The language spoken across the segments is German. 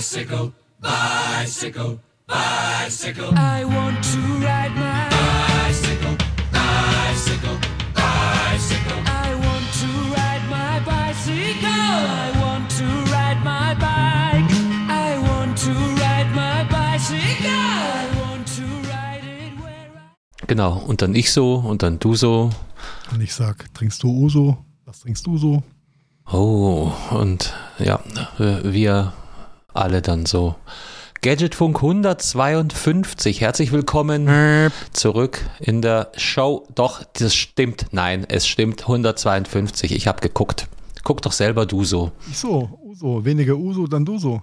Bicycle, bicycle, bicycle. I want to ride my bicycle, bicycle, bicycle. I want to ride my bicycle. I want to ride my bike. I want to ride my bicycle. I want to ride it where I Genau, und dann ich so und dann du so. Und ich sag, trinkst du Uso? Was trinkst du so? Oh, und ja, wir alle dann so. Gadgetfunk 152, herzlich willkommen zurück in der Show. Doch, das stimmt. Nein, es stimmt 152. Ich habe geguckt. Guck doch selber du so. Ich so, Uso. Weniger Uso, dann du so.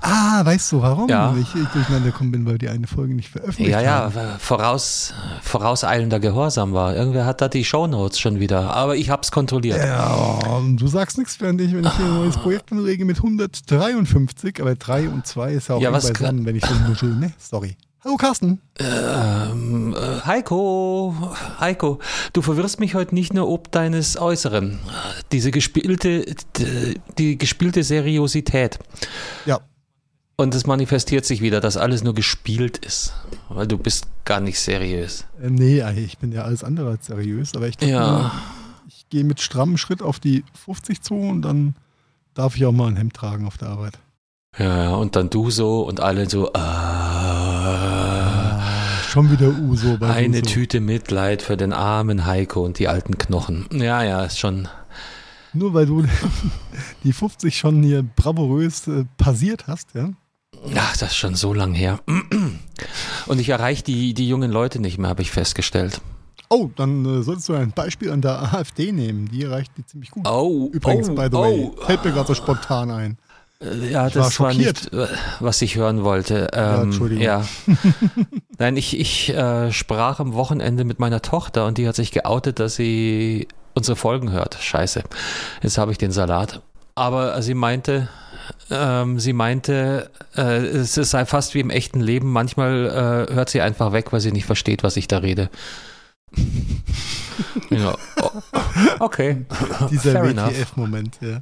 Ah, weißt du, warum Ja. ich, ich durcheinander gekommen bin, weil die eine Folge nicht veröffentlicht Ja, ja, haben? voraus, vorauseilender Gehorsam war. Irgendwer hat da die Shownotes schon wieder. Aber ich hab's kontrolliert. Ja, und du sagst nichts, während ich, wenn ich hier ein neues Projekt anrege mit 153, aber 3 und 2 ist ja auch Ja, was beisammen, wenn ich so nuschel, ne? Sorry. Hallo Carsten. Ähm, äh, Heiko, Heiko, du verwirrst mich heute nicht nur ob deines Äußeren. Diese gespielte, die gespielte Seriosität. Ja, Und es manifestiert sich wieder, dass alles nur gespielt ist. Weil du bist gar nicht seriös. äh, nee, ich bin ja alles andere als seriös, aber ich dachte Ja. ich gehe mit strammem Schritt auf die 50 zu und dann darf ich auch mal ein Hemd tragen auf der Arbeit. Ja, ja, und dann du so und alle so, ah, Schon wieder Uso bei eine Uso. Tüte Mitleid für den armen Heiko und die alten Knochen. Ja, ja, ist schon. Nur weil du die 50 schon hier bravourös äh, passiert hast, ja? Ach, das ist schon so lang her. Und ich erreiche die, die jungen Leute nicht mehr, habe ich festgestellt. Oh, dann äh, solltest du ein Beispiel an der AfD nehmen. Die erreicht die ziemlich gut. Oh, Übrigens, oh, by the oh. way, fällt mir gerade so spontan ein. Äh, Ja, Ich war das war, schockiert. nicht, äh, was ich hören wollte. Ähm, Entschuldigung. Ja. Nein, ich, ich äh, sprach am Wochenende mit meiner Tochter und die hat sich geoutet, dass sie unsere Folgen hört. Scheiße. Jetzt habe ich den Salat. Aber sie meinte, ähm, sie meinte, äh, es sei fast wie im echten Leben. Manchmal äh, hört sie einfach weg, weil sie nicht versteht, was ich da rede. ja, oh, okay. Dieser. WTF-Moment, ja.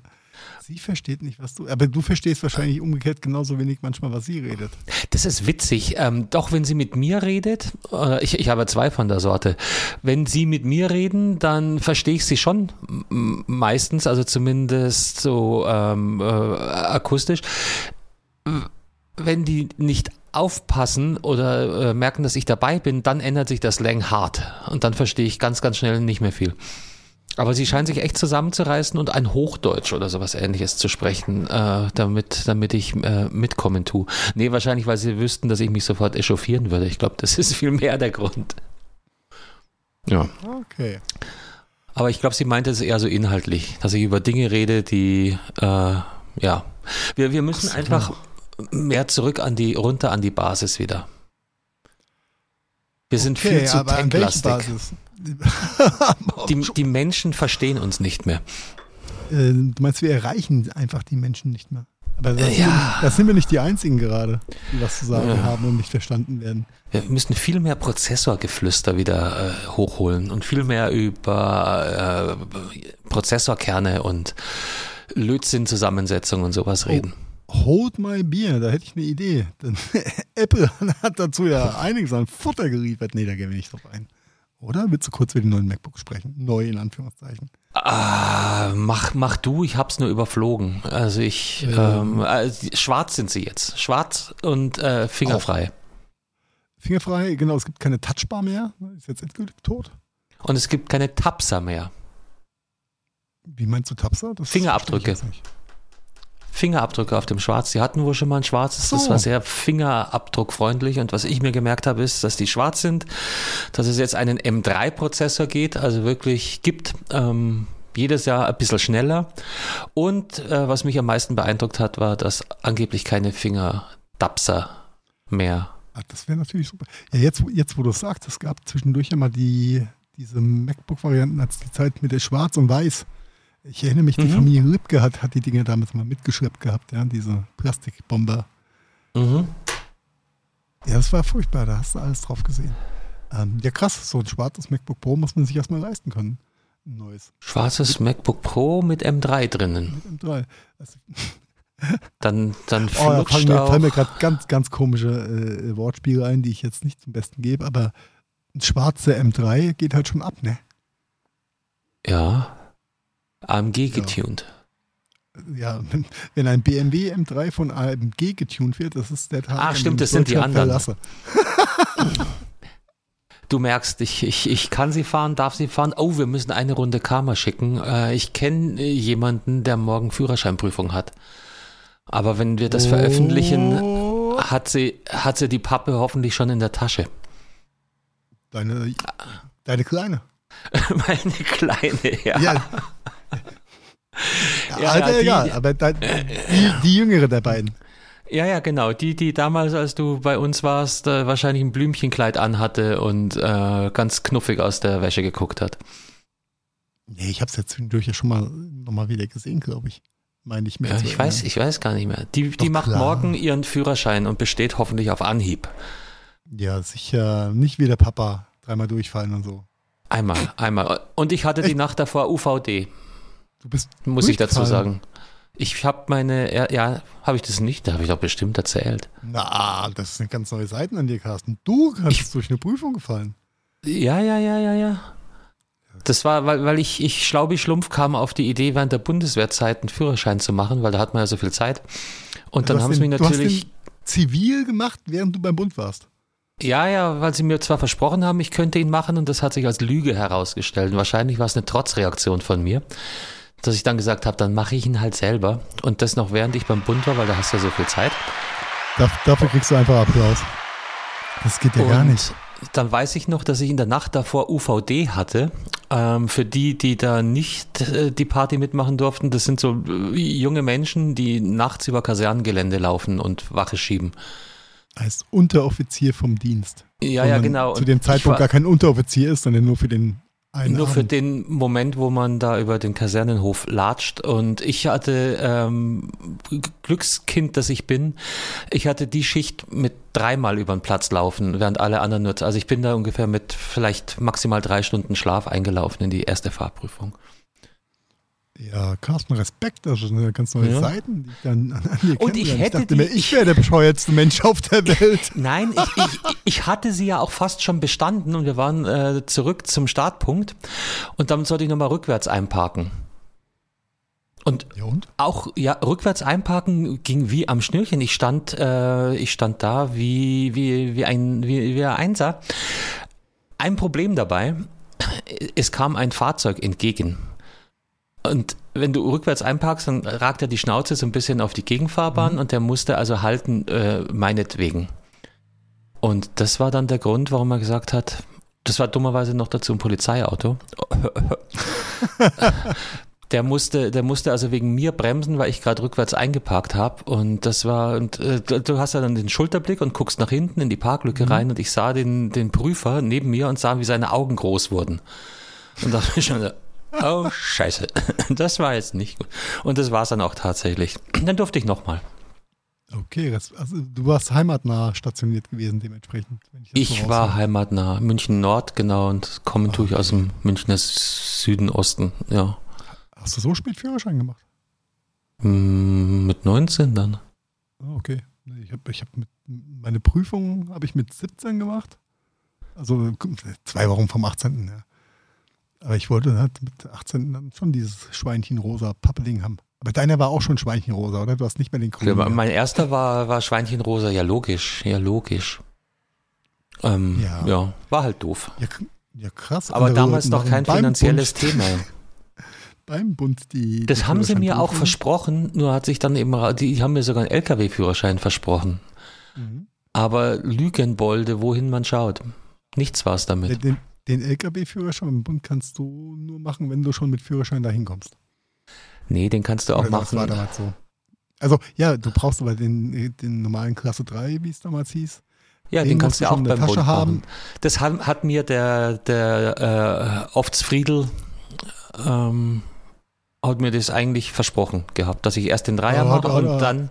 Sie versteht nicht, was du. Aber du verstehst wahrscheinlich umgekehrt genauso wenig manchmal, was sie redet. Das ist witzig. Ähm, doch, wenn sie mit mir redet, äh, ich, ich habe zwei von der Sorte. Wenn sie mit mir reden, dann verstehe ich sie schon meistens, also zumindest so ähm, äh, akustisch. Wenn die nicht aufpassen oder äh, merken, dass ich dabei bin, dann ändert sich das Slang hart. Und dann verstehe ich ganz, ganz schnell nicht mehr viel. Aber sie scheinen sich echt zusammenzureißen und ein Hochdeutsch oder sowas ähnliches zu sprechen, äh, damit, damit ich äh, mitkommen tue. Nee, wahrscheinlich, weil sie wüssten, dass ich mich sofort echauffieren würde. Ich glaube, das ist viel mehr der Grund. Ja. Okay. Aber ich glaube, sie meinte es eher so inhaltlich, dass ich über Dinge rede, die, äh, ja. Wir, wir müssen Ach so. einfach mehr zurück an die, runter an die Basis wieder. Wir sind viel zu aber an welcher tanklastig. Basis? Die, die Menschen verstehen uns nicht mehr. Äh, du meinst, wir erreichen einfach die Menschen nicht mehr. Aber das, Äh, sind, wir ja. nicht, das sind wir nicht die Einzigen gerade, die was zu sagen Ja. haben und nicht verstanden werden. Wir müssen viel mehr Prozessorgeflüster wieder äh, hochholen und viel mehr über äh, Prozessorkerne und Lötzinn-Zusammensetzung und sowas reden. Hold my beer, da hätte ich eine Idee. Denn Apple hat dazu ja einiges an Futter geliefert. Nee, da gehen wir nicht drauf ein. Oder? Willst du kurz über die neuen MacBooks sprechen? Neu in Anführungszeichen. Ah, mach, mach du, ich hab's nur überflogen. Also ich, ähm, äh, schwarz sind sie jetzt. Schwarz und äh, fingerfrei. Fingerfrei, genau, es gibt keine Touchbar mehr. Ist jetzt endgültig tot. Und es gibt keine Tapser mehr. Wie meinst du Tapser? Das Fingerabdrücke. verstehe ich jetzt nicht. Fingerabdrücke auf dem Schwarz. Die hatten wohl schon mal ein schwarzes. Das So. war sehr fingerabdruckfreundlich. Und was ich mir gemerkt habe, ist, dass die schwarz sind, dass es jetzt einen M3-Prozessor geht, also wirklich gibt. Ähm, jedes Jahr ein bisschen schneller. Und äh, was mich am meisten beeindruckt hat, war, dass angeblich keine Fingerdapser mehr. Ah, das wäre natürlich super. Ja, jetzt, wo- jetzt wo du es sagst, es gab zwischendurch mal die, diese MacBook-Varianten als die Zeit mit der Schwarz und Weiß. Ich erinnere mich, die Mhm. Familie Ripke hat, hat die Dinge damals mal mitgeschleppt gehabt, ja, diese Plastikbomber. Mhm. Ja, das war furchtbar, da hast du alles drauf gesehen. Ähm, ja, krass, so ein schwarzes MacBook Pro muss man sich erstmal leisten können. Ein neues. Schwarzes MacBook Pro mit M3 drinnen. Mit M3. Also, Dann, dann Oh, flutscht fallen mir, fallen mir gerade ganz, ganz komische äh, Wortspiele ein, die ich jetzt nicht zum Besten gebe, aber ein schwarzer M3 geht halt schon ab, ne? ja. AMG getuned. Ja, wenn, wenn ein BMW M3 von AMG getuned wird, das ist der Tag. Ach, stimmt, das sind die anderen. verlasse. Du merkst, ich, ich, ich kann sie fahren, darf sie fahren. Oh, wir müssen eine Runde Karma schicken. Äh, ich kenne äh, jemanden, der morgen Führerscheinprüfung hat. Aber wenn wir das veröffentlichen, Oh, hat sie, hat sie die Pappe hoffentlich schon in der Tasche. deine, deine Kleine. Meine kleine, ja. Ja. Ja, Alter, die- egal, aber dein, die, die jüngere der beiden. Ja, ja, genau. Die, die damals, als du bei uns warst, äh, wahrscheinlich ein Blümchenkleid anhatte und äh, ganz knuffig aus der Wäsche geguckt hat. Nee, ich habe es ja zwischendurch ja schon mal nochmal wieder gesehen, glaube ich. Meine ich mehr. Ja, ich weiß, erinnern. ich weiß gar nicht mehr. Die, die macht klar. morgen ihren Führerschein und besteht hoffentlich auf Anhieb. Ja, sicher nicht wie der Papa dreimal durchfallen und so. Einmal, einmal. Und ich hatte die Nacht davor UVD, Du bist muss ich dazu sagen. Ich habe meine, ja, ja habe ich das nicht? Da habe ich doch bestimmt erzählt. Na, das sind ganz neue Seiten an dir, Carsten. Du hast durch eine Prüfung gefallen. Ja, ja, ja, ja, ja. Das war, weil, weil ich, ich Schlaubi Schlumpf kam auf die Idee, während der Bundeswehrzeit einen Führerschein zu machen, weil da hat man ja so viel Zeit. Und dann haben sie den- mich du hast natürlich, den zivil gemacht, während du beim Bund warst. ja, ja, weil sie mir zwar versprochen haben, ich könnte ihn machen und das hat sich als Lüge herausgestellt. Und wahrscheinlich war es eine Trotzreaktion von mir, dass ich dann gesagt habe, dann mache ich ihn halt selber. Und das noch während ich beim Bund war, weil da hast du ja so viel Zeit. Da, dafür kriegst du einfach Applaus. Das geht ja gar Und nicht. Dann weiß ich noch, dass ich in der Nacht davor UVD hatte. Ähm, für die, die da nicht äh, die Party mitmachen durften, das sind so äh, junge Menschen, die nachts über Kasernengelände laufen und Wache schieben. Als Unteroffizier vom Dienst. Ja, ja, genau. Zu dem Zeitpunkt war- gar kein Unteroffizier ist, sondern nur für den einen Nur für Abend. den Moment, wo man da über den Kasernenhof latscht. Und ich hatte ähm, Glückskind, das ich bin. Ich hatte die Schicht mit dreimal über den Platz laufen, während alle anderen nur. Also ich bin da ungefähr mit vielleicht maximal drei Stunden Schlaf eingelaufen in die erste Fahrprüfung. Ja, Carsten, Respekt. Das sind ganz neue Ja. Seiten, die ich dann an, an dir Und ich hätte dachte die- mir, ich wäre der bescheuertste Mensch auf der Welt. Nein, ich, ich, ich hatte sie ja auch fast schon bestanden und wir waren äh, zurück zum Startpunkt und dann sollte ich nochmal rückwärts einparken. Und Ja und? auch ja rückwärts einparken ging wie am Schnürchen. Ich stand, äh, ich stand da wie wie wie ein wie, wie ein Einser. Ein Problem dabei: Es kam ein Fahrzeug entgegen. Und wenn du rückwärts einparkst, dann ragt er die Schnauze so ein bisschen auf die Gegenfahrbahn und der musste also halten, äh, meinetwegen. Und das war dann der Grund, warum er gesagt hat, das war dummerweise noch dazu ein Polizeiauto. Der musste, der musste also wegen mir bremsen, weil ich gerade rückwärts eingeparkt habe. Und das war, und äh, du hast ja dann den Schulterblick und guckst nach hinten in die Parklücke rein und ich sah den, den Prüfer neben mir und sah, wie seine Augen groß wurden. Und dachte mir schon, oh Scheiße, das war jetzt nicht gut. Und das war es dann auch tatsächlich. Dann durfte ich nochmal. Okay, also du warst heimatnah stationiert gewesen dementsprechend. Ich raushöre. war heimatnah, München Nord, genau, und kommen tue ich aus dem Münchner Süden, Osten, ja. Hast du so spät Führerschein gemacht? Mm, Mit 19 dann. Ah, okay. Ich habe ich hab mit, meine Prüfung habe ich mit 17 gemacht. Also zwei Wochen vom 18. Ja. Aber ich wollte halt mit 18 dann schon dieses Schweinchenrosa Pappeling haben. Aber deiner war auch schon Schweinchenrosa, oder? Du hast nicht mehr den Ja, grünen. mehr. mein erster war, war Schweinchenrosa, ja logisch, ja logisch. Ähm, Ja. ja. war halt doof. ja, ja, krass. Aber damals noch kein finanzielles Bund, Thema. Beim Bund die. Das die haben sie mir auch versprochen, nur hat sich dann eben, die haben mir sogar einen LKW-Führerschein versprochen. Mhm. Aber Lügenbolde, wohin man schaut. Nichts war es damit. Den, den LKW-Führerschein beim Bund kannst du nur machen, wenn du schon mit Führerschein dahin kommst. Nee, den kannst du auch Oder das war machen. damals so. Also, ja, du brauchst aber den, den normalen Klasse 3, wie es damals hieß. Ja, den, den kannst du auch beim der Tasche Bund haben. machen. Das hat, hat mir der, der äh, Oftsfriedel ähm, hat mir das eigentlich versprochen gehabt, dass ich erst den Dreier mache und dann,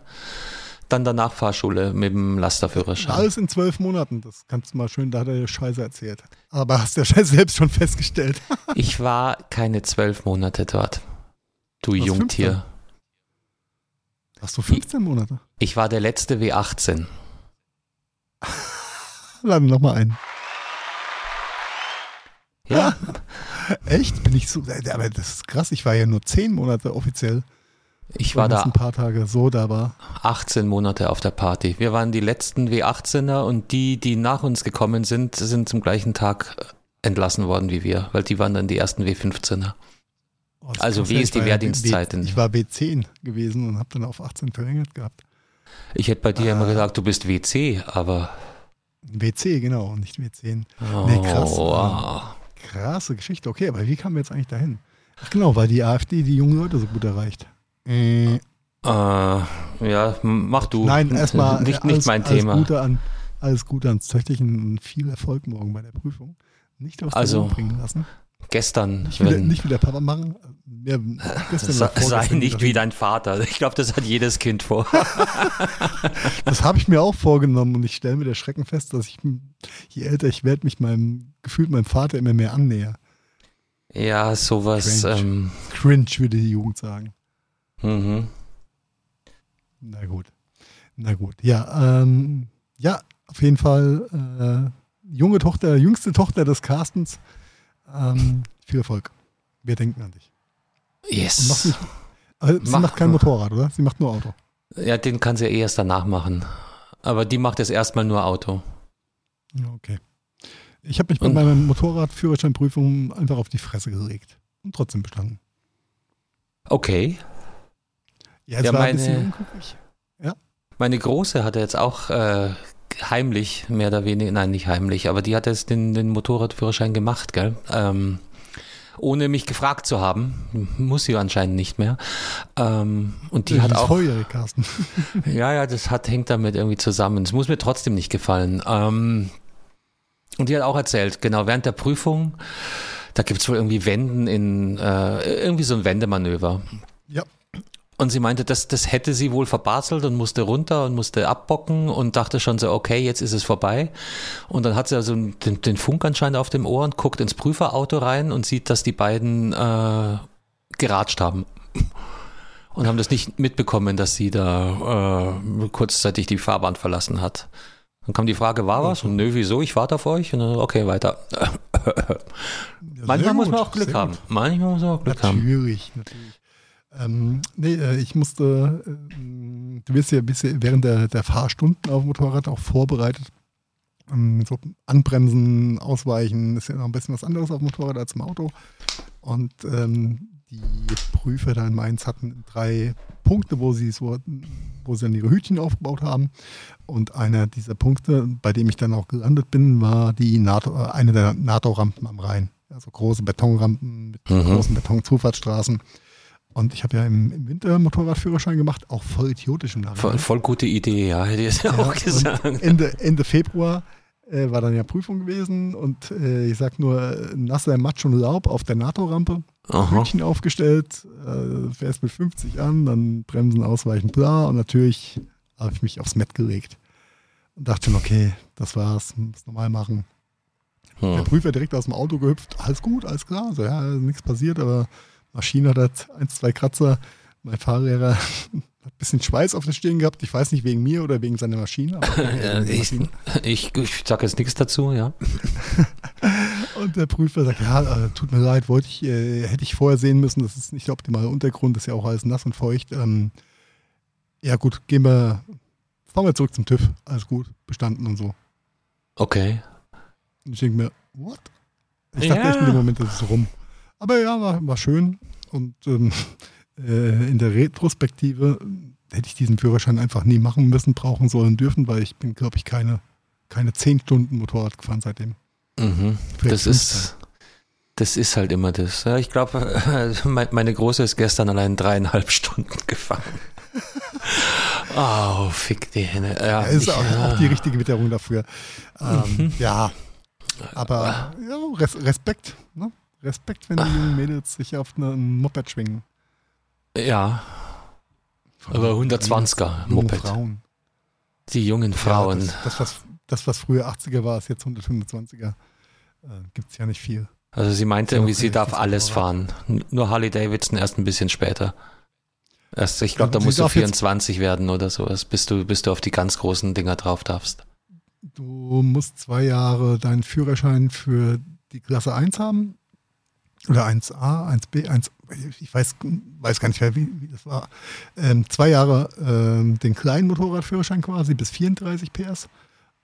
dann danach Fahrschule mit dem Lasterführerschein. Alles in zwölf Monaten. Das kannst du mal schön, da hat er Scheiße erzählt. Aber hast du ja selbst schon festgestellt. Ich war keine zwölf Monate dort. Du warst Jungtier. Hast du 15 Monate? Ich war der letzte W18. Lade nochmal ein. Ja, Echt? Bin ich so. Aber das ist krass. Ich war ja nur 10 Monate offiziell. Ich war da ein paar Tage so da war. 18 Monate auf der Party. Wir waren die letzten W18er und die, die nach uns gekommen sind, sind zum gleichen Tag äh, entlassen worden wie wir, weil die waren dann die ersten W15er. Oh, Also wie ist die Wehrdienstzeit B- denn? Ich war B10 gewesen und habe dann auf 18 verlängert gehabt. Ich hätte bei dir immer Ah. gesagt, du bist WC, aber. WC, genau, und nicht W10. Oh, Nee, krass. wow. Krasse Geschichte. Okay, aber wie kamen wir jetzt eigentlich dahin? Ach genau, weil die AfD die jungen Leute so gut erreicht. Äh, Äh, ja, mach du. Nein, erstmal Nicht, alles, nicht mein alles Thema. Gute an, alles Gute ans Töchterchen und viel Erfolg morgen bei der Prüfung. Nicht aus der Also, bringen lassen. Gestern, Nicht wieder, wenn, nicht wieder Papa machen. Ja, gestern sei, sei nicht wie dein Vater. Ich glaube, das hat jedes Kind vor. Das habe ich mir auch vorgenommen und ich stelle mir der Schrecken fest, dass ich, je älter ich werde, mich meinem, gefühlt meinem Vater immer mehr annäher. ja, sowas. Cringe. Ähm, Cringe, würde die Jugend sagen. Mhm. Na gut. Na gut. Ja, ähm, ja, auf jeden Fall äh, junge Tochter, jüngste Tochter des Carstens. Ähm, viel Erfolg. Wir denken an dich. Yes. mach nicht, also, sie Mach- macht kein Motorrad, oder? Sie macht nur Auto. Ja, den kann sie eh erst danach machen. Aber die macht jetzt erstmal nur Auto. Ja, okay. Ich habe mich bei Und- meiner Motorradführerscheinprüfung einfach auf die Fresse gelegt und trotzdem bestanden. Okay. Ja, es Ja, war meine- ein bisschen unglücklich. Meine Große hatte jetzt auch äh, heimlich, mehr oder weniger, nein, nicht heimlich, aber die hat jetzt den, den Motorradführerschein gemacht, gell? Ähm, ohne mich gefragt zu haben. Muss sie anscheinend nicht mehr. Ähm, und die Ja, hat auch. volljährig, Carsten. Ja, ja, das hat, hängt damit irgendwie zusammen. Es muss mir trotzdem nicht gefallen. Ähm, und die hat auch erzählt, genau, während der Prüfung, da gibt's wohl irgendwie Wenden in, äh, irgendwie so ein Wendemanöver. Und sie meinte, das, das hätte sie wohl verbaselt und musste runter und musste abbocken und dachte schon so, okay, jetzt ist es vorbei. Und dann hat sie also den, den Funk anscheinend auf dem Ohr und guckt ins Prüferauto rein und sieht, dass die beiden äh, geratscht haben. Und haben das nicht mitbekommen, dass sie da äh, kurzzeitig die Fahrbahn verlassen hat. Dann kam die Frage, war was? Und nö, wieso? Ich warte auf euch. Und dann, okay, weiter. Ja, Manchmal sehr muss gut, man auch Glück haben. gut. Manchmal muss man auch Glück haben. Natürlich, natürlich. Ähm, nee, äh, ich musste, ähm, du wirst ja, bist ja während der, der Fahrstunden auf dem Motorrad auch vorbereitet. Ähm, so Anbremsen, Ausweichen, ist ja noch ein bisschen was anderes auf dem Motorrad als im Auto. Und ähm, die Prüfer da in Mainz hatten drei Punkte, wo sie so, wo sie dann ihre Hütchen aufgebaut haben. Und einer dieser Punkte, bei dem ich dann auch gelandet bin, war die NATO, äh, eine der NATO-Rampen am Rhein. Also große Betonrampen mit Mhm. großen Betonzufahrtsstraßen. Und ich habe ja im, im Winter Motorradführerschein gemacht, auch voll idiotisch im Voll, Nachhinein. voll gute Idee, ja, hätte ich jetzt auch und gesagt. Ende, Ende Februar äh, war dann ja Prüfung gewesen und äh, ich sag nur nasser Matsch und Laub auf der NATO-Rampe. Hütchen aufgestellt, äh, fährst mit 50 an, dann Bremsen ausweichen, bla. Und natürlich habe ich mich aufs Met gelegt. Und dachte schon, okay, das war's, muss normal machen. Der Hm. Prüfer direkt aus dem Auto gehüpft, alles gut, alles klar. So, ja, nichts passiert, aber Maschine hat halt ein, zwei Kratzer. Mein Fahrlehrer hat ein bisschen Schweiß auf der Stirn gehabt. Ich weiß nicht wegen mir oder wegen seiner Maschine. Ja, ich, Maschine. ich, ich sage jetzt nichts dazu, ja. Und der Prüfer sagt, ja, äh, tut mir leid, wollte ich, äh, hätte ich vorher sehen müssen, das ist nicht der optimale Untergrund, das ist ja auch alles nass und feucht. Ähm, ja gut, gehen wir, fahren wir zurück zum TÜV, alles gut, bestanden und so. Okay. Und ich denke mir, what? Ich dachte Ja. echt in dem Moment, das ist rum. Aber ja, war, war schön. Und ähm, äh, in der Retrospektive hätte ich diesen Führerschein einfach nie machen müssen, brauchen sollen, dürfen, weil ich bin, glaube ich, keine, keine zehn Stunden Motorrad gefahren seitdem. Mhm. Das ist, das ist halt immer das. Ja, ich glaube, meine Große ist gestern allein dreieinhalb Stunden gefahren. Oh, fick die Henne. Ja, Ja, ist auch, ja. auch die richtige Witterung dafür. Mhm. Ähm, Ja, aber ja, Res Respekt. Ne? Respekt, wenn die jungen Mädels sich auf einen Moped schwingen. Ja, aber 120er Junge Moped. Frauen. Die jungen Frauen. Ja, das, das, was, das, was früher 80er war, ist jetzt 125er. Äh, Gibt es ja nicht viel. also sie meinte irgendwie, sie darf alles fahren. Nur Harley Davidson erst ein bisschen später. Erst, ich glaube, da musst du darf jetzt- 24 werden oder sowas, bis du, bis du auf die ganz großen Dinger drauf darfst. Du musst zwei Jahre deinen Führerschein für die Klasse 1 haben. Oder 1a, 1b, 1, ich weiß, weiß gar nicht mehr, wie, wie das war. Ähm, zwei Jahre ähm, den kleinen Motorradführerschein quasi bis 34 PS.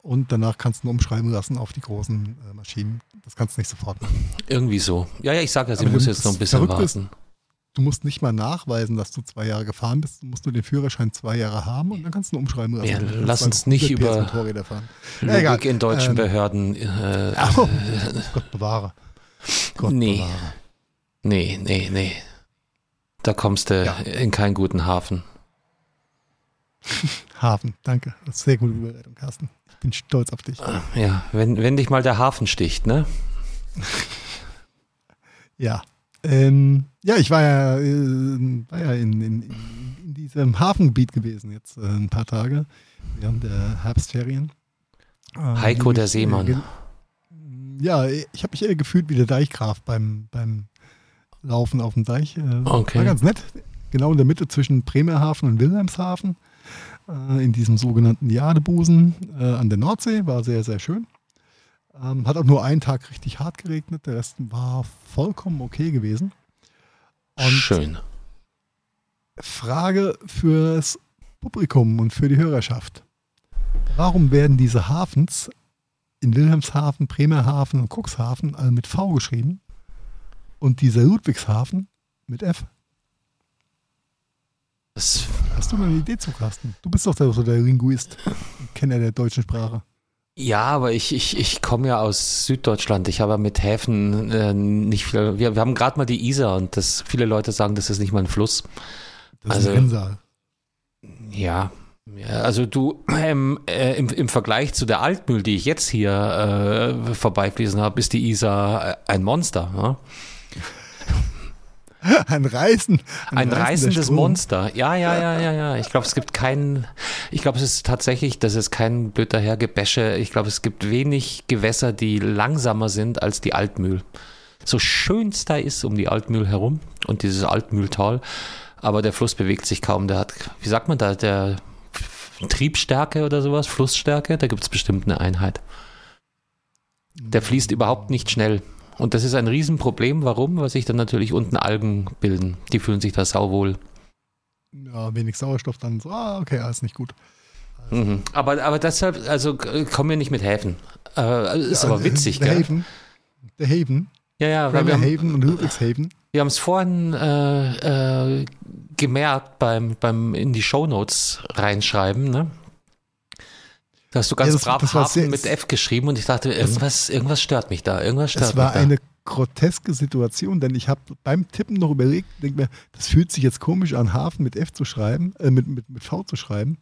Und danach kannst du ihn umschreiben lassen auf die großen äh, Maschinen. Das kannst du nicht sofort machen. Irgendwie so. Ja, ja, ich sage ja, sie muss jetzt noch ein bisschen ist, warten. Du musst nicht mal nachweisen, dass du zwei Jahre gefahren bist. Du musst nur den Führerschein zwei Jahre haben und dann kannst du ihn umschreiben lassen. Ja, lass uns nicht 100 PS über. Logik in deutschen Ähm, Behörden. Äh, Oh, Gott bewahre. Gott Nee. bewahre. nee, nee, nee. Da kommst du Ja. in keinen guten Hafen. Hafen, danke. Sehr gute Überleitung, Carsten. Ich bin stolz auf dich. Ja, wenn, wenn dich mal der Hafen sticht, ne? Ja. Ähm, ja, ich war ja, äh, war ja in, in, in, diesem Hafengebiet gewesen jetzt äh, ein paar Tage während der Herbstferien. Ähm, Heiko der mich, Seemann. Ja, ich habe mich eher gefühlt wie der Deichgraf beim, beim Laufen auf dem Deich. Äh, Okay. War ganz nett. Genau in der Mitte zwischen Bremerhaven und Wilhelmshaven. Äh, in diesem sogenannten Jadebusen äh, an der Nordsee. War sehr, sehr schön. Ähm, hat auch nur einen Tag richtig hart geregnet. Der Rest war vollkommen okay gewesen. Und Schön. Frage fürs Publikum und für die Hörerschaft. Warum werden diese Hafens in Wilhelmshaven, Bremerhaven und Cuxhaven alle mit V geschrieben und dieser Ludwigshafen mit F? Das, Hast du noch eine Idee zu, Carsten? Du bist doch der, so der Linguist Kenner der deutschen Sprache. ja, aber ich, ich, ich komme ja aus Süddeutschland. Ich habe mit Häfen äh, nicht viel. Wir, wir haben gerade mal die Isar und das, viele Leute sagen, das ist nicht mal ein Fluss. Das Also- ist ein Rinnsal. Ja. Ja, also du, ähm, äh, im, im Vergleich zu der Altmühl, die ich jetzt hier äh, vorbeifließen habe, ist die Isar äh, ein Monster. Ne? Ein Reißen. Ein reißender reißendes. Monster. Ja, ja, ja, ja, ja. Ich glaube, es gibt keinen, ich glaube, es ist tatsächlich, das ist kein blöd dahergebäsche. Ich glaube, es gibt wenig Gewässer, die langsamer sind als die Altmühl. So schön es da ist um die Altmühl herum und dieses Altmühltal, aber der Fluss bewegt sich kaum. Der hat, wie sagt man da, der Triebstärke oder sowas, Flussstärke, da gibt es bestimmt eine Einheit. Der fließt überhaupt nicht schnell. Und das ist ein Riesenproblem. Warum? Weil sich dann natürlich unten Algen bilden. Die fühlen sich da sauwohl. Ja, wenig Sauerstoff dann so, ah, okay, alles nicht gut. Mhm. Aber, aber deshalb, also äh, kommen wir nicht mit Häfen. Äh, ist aber witzig, der gell? Haven. Der Haven. Ja, ja, weil wir haben Bremerhaven und Ludwigshaven. wir haben es vorhin äh, äh, gemerkt beim, beim in die Shownotes reinschreiben, ne? Da hast du ganz Ja, das- brav das war Hafen mit F geschrieben und ich dachte, irgendwas, irgendwas stört mich da. Irgendwas stört Es war mich da. eine groteske Situation, denn ich habe beim Tippen noch überlegt, denk mir, das fühlt sich jetzt komisch an, Hafen mit F zu schreiben, äh, mit, mit, mit V zu schreiben.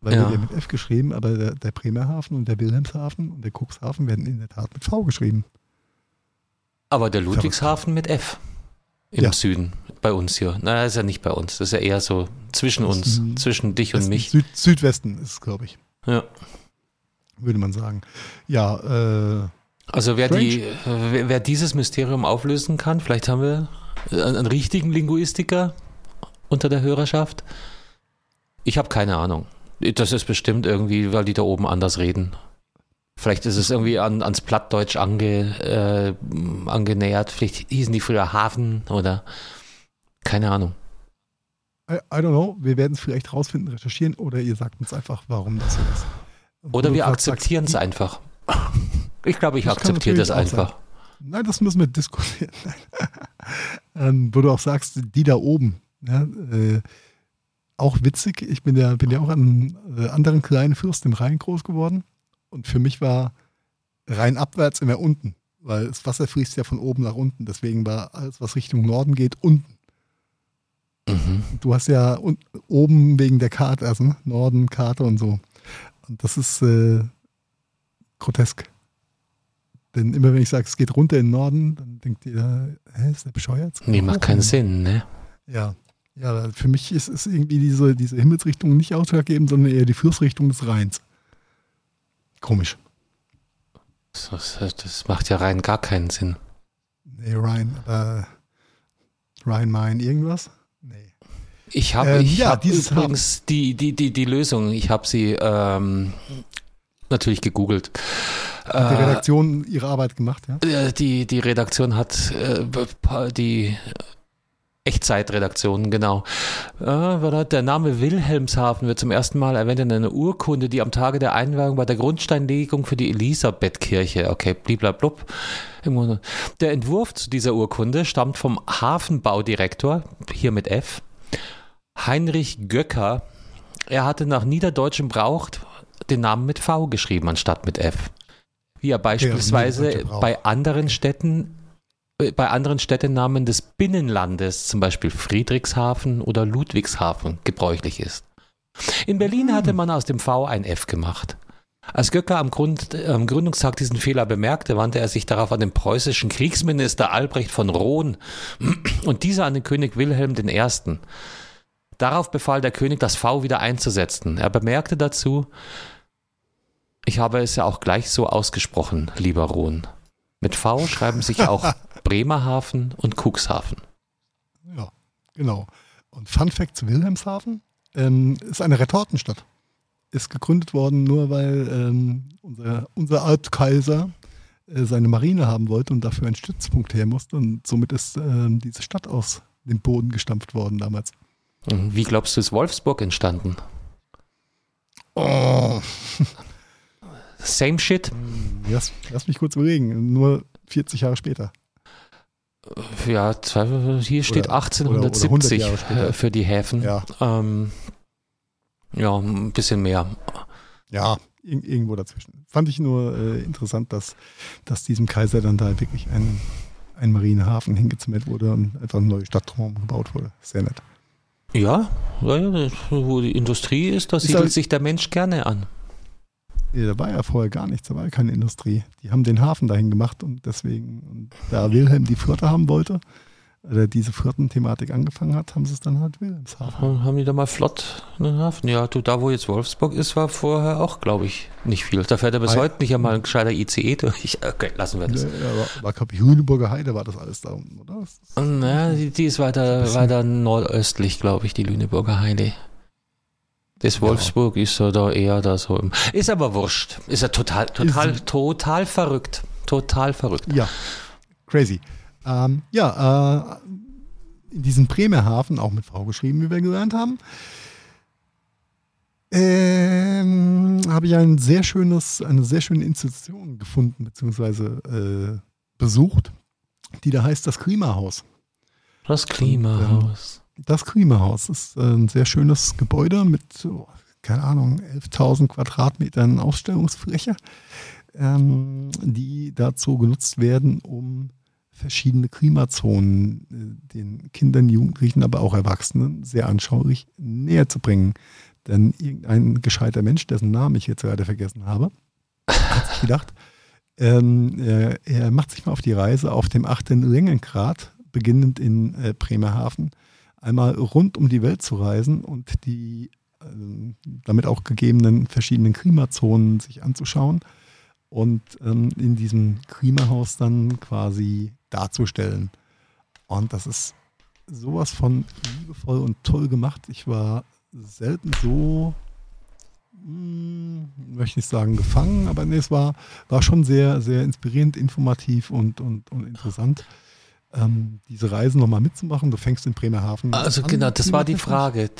Weil Ja. wird ja mit F geschrieben, aber der, der Bremerhaven und der Wilhelmshaven und der Cuxhaven werden in der Tat mit V geschrieben. Aber der Ludwigshafen mit F im Ja. Süden, bei uns hier. Na, ist ja nicht bei uns. Das ist ja eher so zwischen uns, zwischen dich und mich. Süd, Südwesten ist es, glaube ich, Ja. würde man sagen. Ja, äh, Also wer, Strange. die, äh, wer, wer dieses Mysterium auflösen kann, vielleicht haben wir einen, einen richtigen Linguistiker unter der Hörerschaft. Ich habe keine Ahnung. Das ist bestimmt irgendwie, weil die da oben anders reden. Vielleicht ist es irgendwie an, ans Plattdeutsch ange, äh, angenähert. Vielleicht hießen die früher Hafen oder keine Ahnung. I, I don't know, wir werden es vielleicht rausfinden, recherchieren oder ihr sagt uns einfach, warum das so ist. Oder wir akzeptieren es einfach. Ich glaube, ich akzeptiere das einfach. Nein, das müssen wir diskutieren. ähm, wo du auch sagst, die da oben. Ja, äh, auch witzig, ich bin ja, bin ja auch an äh, anderen kleinen Fürst im Rhein groß geworden. Und für mich war Rhein abwärts immer unten, weil das Wasser fließt ja von oben nach unten. Deswegen war alles, was Richtung Norden geht, unten. Mhm. Du hast ja un oben wegen der Karte, also ne, Norden, Karte und so. Und das ist äh, grotesk. Denn immer wenn ich sage, es geht runter in den Norden, dann denkt ihr, hä, ist der bescheuert? Es Nee, macht keinen in- Sinn, ne? Ja. Ja, für mich ist, ist irgendwie diese, diese Himmelsrichtung nicht ausschlaggebend, sondern eher die Flussrichtung des Rheins. Komisch. Das, das macht ja rein gar keinen Sinn. Nee, Rhein, aber Rhein, Main, irgendwas? Nee. Ich habe Ähm, ich ja, hab übrigens die, die, die, die Lösung, ich habe sie ähm, natürlich gegoogelt. Die Redaktion ihre Arbeit gemacht, ja? Äh, Die, die Redaktion hat äh, die Echtzeitredaktion, genau. Äh, der Name Wilhelmshaven wird zum ersten Mal erwähnt in einer Urkunde, die am Tage der Einweihung bei der Grundsteinlegung für die Elisabethkirche, okay, bliblablub. Der Entwurf zu dieser Urkunde stammt vom Hafenbaudirektor, hier mit F, Heinrich Göcker. Er hatte nach niederdeutschem Brauch den Namen mit V geschrieben, anstatt mit F. Wie er beispielsweise Brauch. bei anderen Städten, bei anderen Städtenamen des Binnenlandes, zum Beispiel Friedrichshafen oder Ludwigshafen, gebräuchlich ist. In Berlin hatte man aus dem V ein F gemacht. Als Göcker am, Grund, am Gründungstag diesen Fehler bemerkte, wandte er sich darauf an den preußischen Kriegsminister Albrecht von Rohn und dieser an den König Wilhelm I. Darauf befahl der König, das V wieder einzusetzen. Er bemerkte dazu, ich habe es ja auch gleich so ausgesprochen, lieber Rohn. Mit V schreiben sich auch Bremerhaven und Cuxhaven. Ja, genau. Und Fun Fact zu Wilhelmshaven, ähm, ist eine Retortenstadt. Ist gegründet worden, nur weil ähm, unser, unser Altkaiser äh, seine Marine haben wollte und dafür ein Stützpunkt her musste. Und somit ist ähm, diese Stadt aus dem Boden gestampft worden damals. Mhm. Wie glaubst du, ist Wolfsburg entstanden? Oh, Same shit? lass, lass mich kurz überlegen. Nur 40 Jahre später. Ja, hier steht Oder- oder- oder 100 1870 Jahre später. äh, für die Häfen. Ja, Ähm, ja, ein bisschen mehr. ja, ir irgendwo dazwischen. Fand ich nur äh, interessant, dass, dass diesem Kaiser dann da wirklich ein, ein Marinehafen hingezimmert wurde und einfach eine neue Stadt drumherum gebaut wurde. Sehr nett. Ja, wo die Industrie ist, da siedelt sich der Mensch gerne an. Ja, da war ja vorher gar nichts, da war ja keine Industrie. Die haben den Hafen dahin gemacht und deswegen, und da Wilhelm die Flotte haben wollte, oder diese Flottenthematik angefangen hat, haben sie es dann halt Wilhelmshaven. Haben die da mal flott einen Hafen? Ja, du, da wo jetzt Wolfsburg ist, war vorher auch, glaube ich, nicht viel. Da fährt ja bis Ei- heute nicht einmal ein gescheiter ICE durch. Okay, lassen wir das. Ja, war, war glaube ich, Lüneburger Heide war das alles da unten, oder? Das ist- Na, die, die ist weiter, weiter nordöstlich, glaube ich, die Lüneburger Heide. Das Wolfsburg ist so da eher da so. Ist aber wurscht. Ist ja total, total, Ist- total verrückt. Total verrückt. Ja, crazy. Ähm, ja, äh, in diesem Bremerhaven, auch mit V geschrieben, wie wir gelernt haben, ähm, habe ich ein sehr schönes, eine sehr schöne Institution gefunden, beziehungsweise äh, besucht, die da heißt das Klimahaus. Das Klimahaus. Das Klimahaus ist äh, ein sehr schönes Gebäude mit, oh, keine Ahnung, 11.000 Quadratmetern Ausstellungsfläche, ähm, die dazu genutzt werden, um verschiedene Klimazonen äh, den Kindern, Jugendlichen, aber auch Erwachsenen sehr anschaulich näher zu bringen. Denn irgendein gescheiter Mensch, dessen Namen ich jetzt gerade vergessen habe, hat sich gedacht, ähm, er, er macht sich mal auf die Reise auf dem achten Längengrad, beginnend in äh, Bremerhaven, einmal rund um die Welt zu reisen und die ähm, damit auch gegebenen verschiedenen Klimazonen sich anzuschauen und ähm, in diesem Klimahaus dann quasi darzustellen. Und das ist sowas von liebevoll und toll gemacht. Ich war selten so, hm, möchte nicht sagen gefangen, aber nee, es war, war schon sehr, sehr inspirierend, informativ und, und, und interessant, ähm, diese Reisen nochmal mitzumachen. Du fängst in Bremerhaven Also an, genau, das war die. Frage.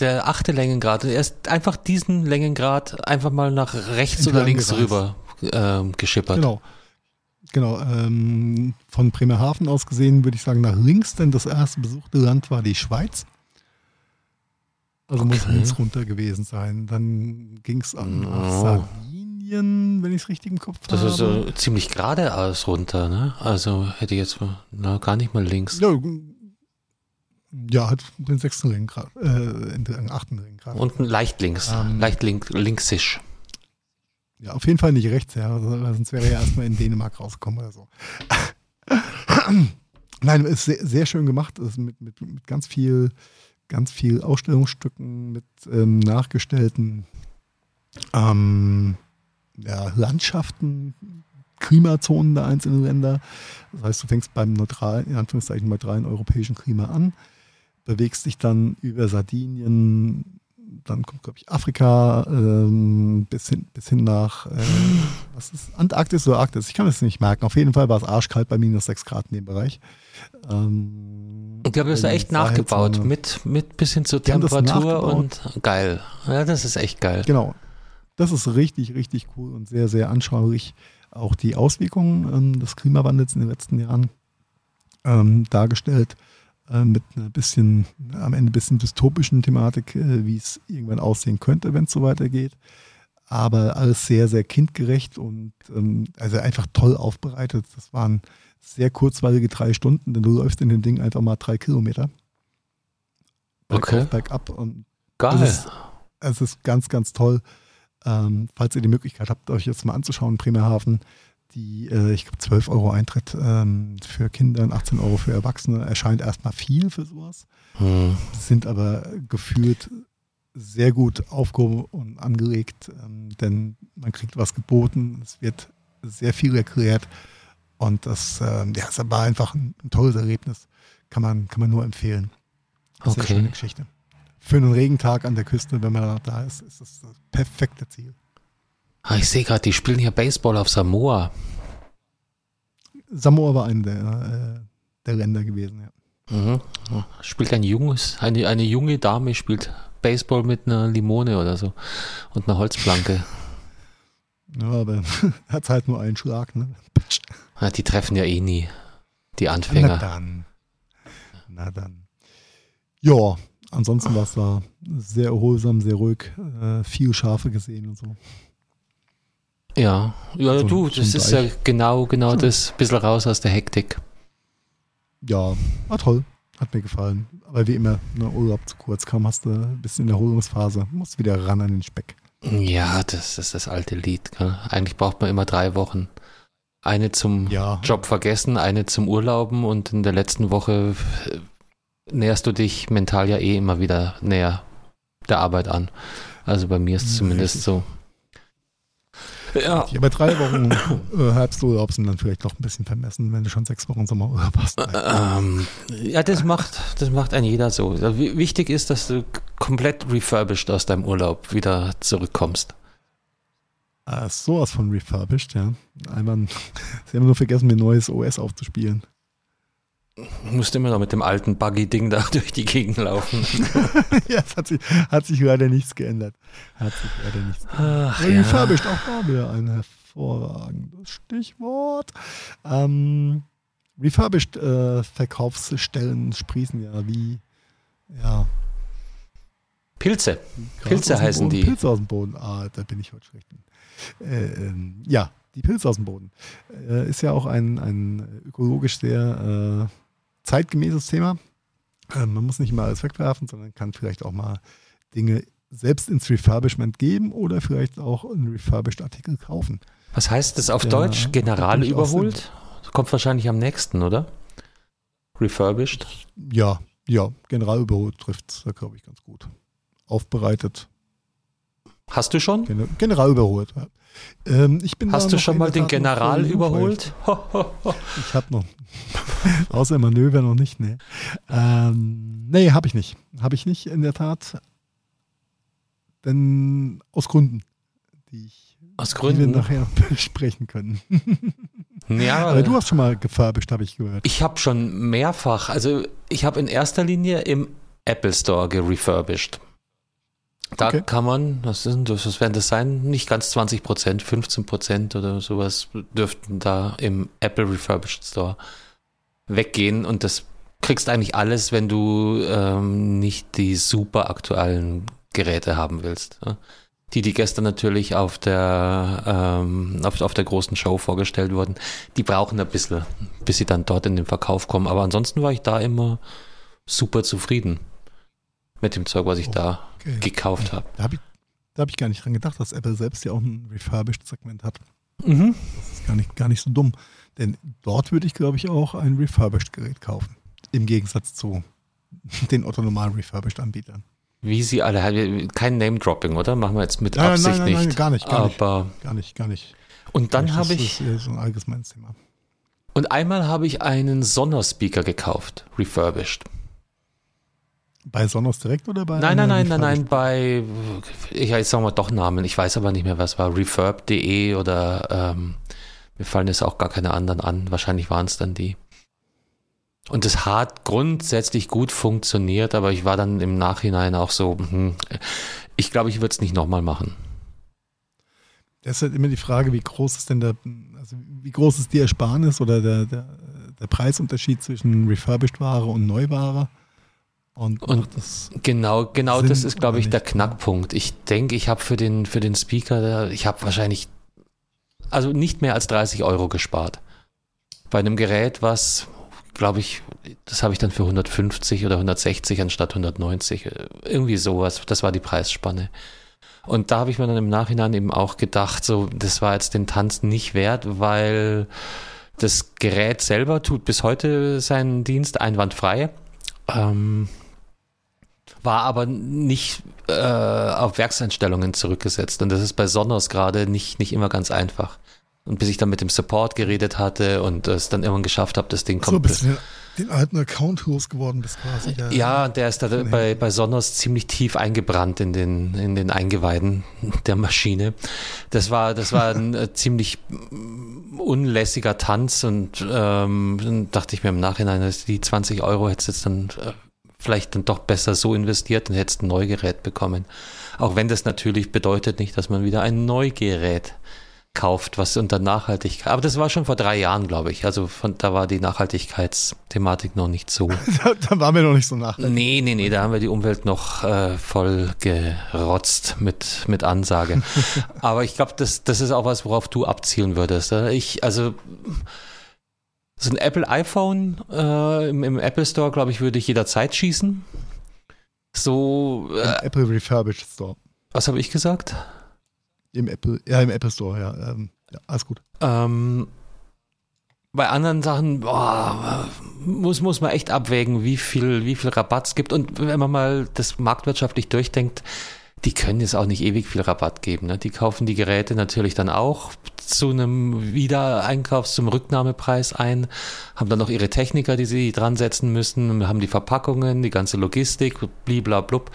Der achte Längengrad. Er ist einfach diesen Längengrad einfach mal nach rechts oder links gereist. rüber ähm, geschippert. Genau. Genau, ähm, von Bremerhaven aus gesehen würde ich sagen nach links, denn das erste besuchte Land war die Schweiz. Also muss Okay. links runter gewesen sein. Dann ging es an Oh. Sardinien, wenn ich es richtig im Kopf Das habe. ist so ziemlich geradeaus runter, ne? Also hätte ich jetzt na, gar nicht mal links. ja, ja, hat den sechsten Ringgrad, äh, den achten Ringgrad. Unten leicht links. Ähm. leicht link, linksisch. Ja, auf jeden Fall nicht rechts, ja. also, Sonst wäre er ja erstmal in Dänemark rausgekommen oder so. Nein, ist sehr, sehr schön gemacht. Ist mit, mit, mit ganz viel, ganz viel Ausstellungsstücken, mit ähm, nachgestellten ähm, ja, Landschaften, Klimazonen der einzelnen Länder. Das heißt, du fängst beim neutralen, in Anführungszeichen neutralen europäischen Klima an, bewegst dich dann über Sardinien, dann kommt, glaube ich, Afrika ähm, bis, hin, bis hin nach, äh, was ist, Antarktis oder Arktis? Ich kann das nicht merken. Auf jeden Fall war es arschkalt bei minus 6 Grad in dem Bereich. Ähm, Und die haben das da echt nachgebaut, mit, mit zur Die haben das Temperatur und geil. Ja, das ist echt geil. Genau. Das ist richtig, richtig cool und sehr, sehr anschaulich. Auch die Auswirkungen ähm, des Klimawandels in den letzten Jahren ähm, dargestellt. äh, mit einer bisschen, am Ende ein bisschen dystopischen Thematik, äh, wie es irgendwann aussehen könnte, wenn es so weitergeht. Aber alles sehr, sehr kindgerecht und ähm, also einfach toll aufbereitet. Das waren sehr kurzweilige drei Stunden, denn du läufst in dem Ding einfach mal drei Kilometer. Bergauf, Okay. Bergab und Geil. das ist, es ist ganz, ganz toll. Ähm, falls ihr die Möglichkeit habt, euch jetzt mal anzuschauen, Bremerhaven, die, äh, ich glaube, 12 Euro Eintritt ähm, für Kinder und 18 Euro für Erwachsene erscheint erstmal viel für sowas. Hm. Sind aber gefühlt sehr gut aufgehoben und angelegt, ähm, denn man kriegt was geboten, es wird sehr viel erklärt und das, ähm, ja, es war einfach ein, ein tolles Erlebnis. Kann man, kann man nur empfehlen. Sehr Okay. schöne Geschichte. Für einen Regentag an der Küste, wenn man da ist, ist das das perfekte Ziel. Ah, ich sehe gerade, die spielen hier Baseball auf Samoa. Samoa war eine der, äh, der Länder gewesen, ja. Mhm. Spielt ein junges, eine, eine junge Dame spielt Baseball mit einer Limone oder so und einer Holzplanke. ja aber hat halt nur einen Schlag, ne? Ja, die treffen ja eh nie, die Na Anfänger. dann. Na dann. Ja, ansonsten war es da sehr erholsam, sehr ruhig, äh, viel Schafe gesehen und so. Ja, ja, So du, das ist ja genau, genau das, bisschen raus aus der Hektik. Ja, war toll. Hat mir gefallen. Aber wie immer, ne, Urlaub zu kurz. Kaum hast du ein bisschen in der Erholungsphase, musst wieder ran an den Speck. Ja, das ist das alte Lied. Gell? Eigentlich braucht man immer drei Wochen. Eine zum Ja. Job vergessen, eine zum Urlauben und in der letzten Woche näherst du dich mental ja eh immer wieder näher der Arbeit an. Also bei mir ist es Ja, zumindest richtig. so. Ja, Ja, bei drei Wochen äh, Herbsturlaub sind dann vielleicht noch ein bisschen vermessen, wenn du schon sechs Wochen Sommerurlaub hast. ähm, ja, das macht, das macht ein jeder so. Also wi- Wichtig ist, dass du komplett refurbished aus deinem Urlaub wieder zurückkommst. Ah, sowas von refurbished, ja. Einmal, sie haben nur vergessen, mir ein neues OS aufzuspielen. Du musst immer noch mit dem alten Buggy-Ding da durch die Gegend laufen. ja, es hat sich, hat sich leider nichts geändert. Hat sich leider nichts geändert. Ach, Ja. Refurbished, auch da wieder ein hervorragendes Stichwort. Ähm, refurbished äh, Verkaufsstellen sprießen ja wie, ja. Pilze. Pilze heißen Boden, die. Pilze aus dem Boden. Ah, da bin ich heute schlecht. Äh, ähm, ja, die Pilze aus dem Boden. Äh, ist ja auch ein, ein ökologisch sehr äh, zeitgemäßes Thema. Äh, man muss nicht immer alles wegwerfen, sondern kann vielleicht auch mal Dinge selbst ins Refurbishment geben oder vielleicht auch einen refurbished Artikel kaufen. Was heißt das auf Ja, Deutsch? General überholt? Kommt wahrscheinlich am nächsten, oder? Refurbished. Ja, ja, Generalüberholt trifft es da, glaube ich, ganz gut. Aufbereitet, Hast du schon? Gen General überholt. Ja. Ähm, ich bin Hast du schon mal den General überholt? Ich habe noch. Außer Manöver noch nicht, ne. Ähm, nee, habe ich nicht. Habe ich nicht, in der Tat. Denn aus Gründen, die, ich, Aus die wir Gründen. nachher besprechen können. Ja, Aber du hast schon mal gefurbished, habe ich gehört. ich habe schon mehrfach, also ich habe in erster Linie im Apple Store gerefurbished. Da Okay. kann man, was, das, was werden das sein? Nicht ganz 20 Prozent, 15 Prozent oder sowas dürften da im Apple Refurbished Store weggehen und das kriegst eigentlich alles, wenn du ähm, nicht die super aktuellen Geräte haben willst. ja. Die, die gestern natürlich auf der, ähm, auf, auf der großen Show vorgestellt wurden, die brauchen ein bisschen, bis sie dann dort in den Verkauf kommen. Aber ansonsten war ich da immer super zufrieden mit dem Zeug, was ich da Okay. gekauft habe. Da habe ich, da hab ich gar nicht dran gedacht, dass Apple selbst ja auch ein Refurbished-Segment hat. Mhm. Das ist gar nicht, gar nicht so dumm. Denn dort würde ich, glaube ich, auch ein Refurbished-Gerät kaufen. Im Gegensatz zu den Otto normal Refurbished-Anbietern. Wie sie alle, kein Name-Dropping, oder? Machen wir jetzt mit Nein, nein, Absicht nein, nein, nicht. gar nicht, gar nicht. Aber, Gar nicht, gar nicht. und dann Das habe ist ich, eher so ein allgemeines Thema. und einmal habe ich einen Sonos-Speaker gekauft, refurbished. Bei Sonos direkt oder bei? Nein, nein, nein, nein, nein, bei, ich jetzt sagen wir doch Namen, ich weiß aber nicht mehr, was war, refurb.de oder ähm, mir fallen jetzt auch gar keine anderen an, wahrscheinlich waren es dann die. Und es hat grundsätzlich gut funktioniert, aber ich war dann im Nachhinein auch so, hm, ich glaube, ich würde es nicht nochmal machen. Das ist halt immer die Frage, wie groß ist denn der, also wie groß ist die Ersparnis oder der, der, der Preisunterschied zwischen refurbished Ware und Neuware? Und, und genau, genau Sinn das ist, glaube ich, der Knackpunkt. Ich denke, ich habe für den, für den Speaker, ich habe wahrscheinlich, also nicht mehr als 30 Euro gespart. Bei einem Gerät, was, glaube ich, das habe ich dann für 150 oder 160 anstatt 190. Irgendwie sowas. Das war die Preisspanne. Und da habe ich mir dann im Nachhinein eben auch gedacht, so, das war jetzt den Tanz nicht wert, weil das Gerät selber tut bis heute seinen Dienst einwandfrei. Ähm, war aber nicht äh, auf Werkseinstellungen zurückgesetzt. Und das ist bei Sonos gerade nicht, nicht immer ganz einfach. Und bis ich dann mit dem Support geredet hatte und es dann irgendwann geschafft habe, das Ding kommt. So, bis du den alten Account losgeworden bist quasi. Der, ja, der ist da bei, bei Sonos ziemlich tief eingebrannt in den, in den Eingeweiden der Maschine. Das war, das war ein äh, ziemlich unlässiger Tanz und ähm, dachte ich mir im Nachhinein, die 20 Euro hättest jetzt dann äh, vielleicht dann doch besser so investiert und hättest ein Neugerät bekommen. Auch wenn das natürlich bedeutet nicht, dass man wieder ein Neugerät kauft, was unter Nachhaltigkeit. Aber das war schon vor drei Jahren, glaube ich. Also von, da war die Nachhaltigkeitsthematik noch nicht so. da, da waren wir noch nicht so nachhaltig. Nee, nee, nee, da haben wir die Umwelt noch äh, voll gerotzt mit, mit Ansage. Aber ich glaube, das, das ist auch was, worauf du abzielen würdest. Ich, also so ein Apple iPhone äh, im, im, Apple Store, glaube ich, würde ich jederzeit schießen. So. Äh, Apple Refurbished Store. Was habe ich gesagt? Im Apple, ja, im Apple Store, ja. Ähm, ja alles gut. Ähm, bei anderen Sachen boah, muss, muss man echt abwägen, wie viel, wie viel Rabatt es gibt. Und wenn man mal das marktwirtschaftlich durchdenkt, die können jetzt auch nicht ewig viel Rabatt geben. Ne? Die kaufen die Geräte natürlich dann auch zu einem Wiedereinkaufs-, zum Rücknahmepreis ein, haben dann noch ihre Techniker, die sie dran setzen müssen, haben die Verpackungen, die ganze Logistik, bliblablub.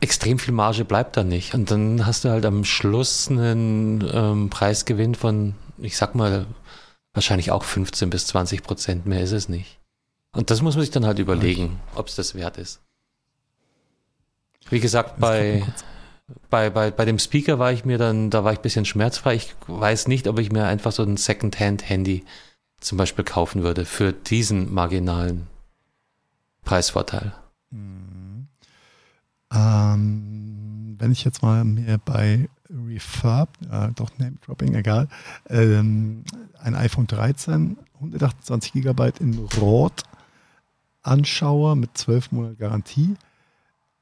Extrem viel Marge bleibt da nicht. Und dann hast du halt am Schluss einen ähm, Preisgewinn von, ich sag mal, wahrscheinlich auch 15 bis 20 Prozent. Mehr ist es nicht. Und das muss man sich dann halt überlegen, ob es das wert ist. Wie gesagt, bei, bei, bei, bei dem Speaker war ich mir dann, da war ich ein bisschen schmerzfrei. Ich weiß nicht, ob ich mir einfach so ein Second-Hand-Handy zum Beispiel kaufen würde für diesen marginalen Preisvorteil. Mhm. Ähm, wenn ich jetzt mal mir bei Refurb, äh, doch Name-Dropping, egal, ähm, ein iPhone 13, 128 GB in Rot anschaue mit 12 Monate Garantie,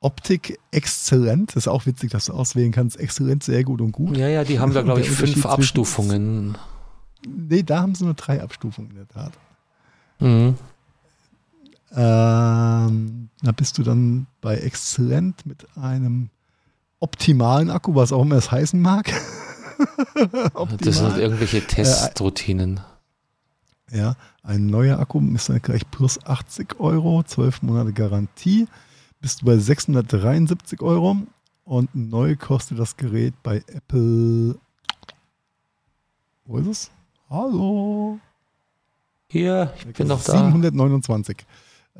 Optik exzellent. Das ist auch witzig, dass du auswählen kannst. Exzellent, sehr gut und gut. Ja, ja, die haben da, glaube ich, fünf Abstufungen. Nee, da haben sie nur drei Abstufungen in der Tat. Mhm. Ähm, da bist du dann bei exzellent mit einem optimalen Akku, was auch immer es heißen mag. das sind irgendwelche Testroutinen. Äh, ja, ein neuer Akku ist dann gleich plus 80 Euro, 12 Monate Garantie bist du bei 673 Euro und neu kostet das Gerät bei Apple. Wo ist es? Hallo. Hier, ich bin noch da. 729.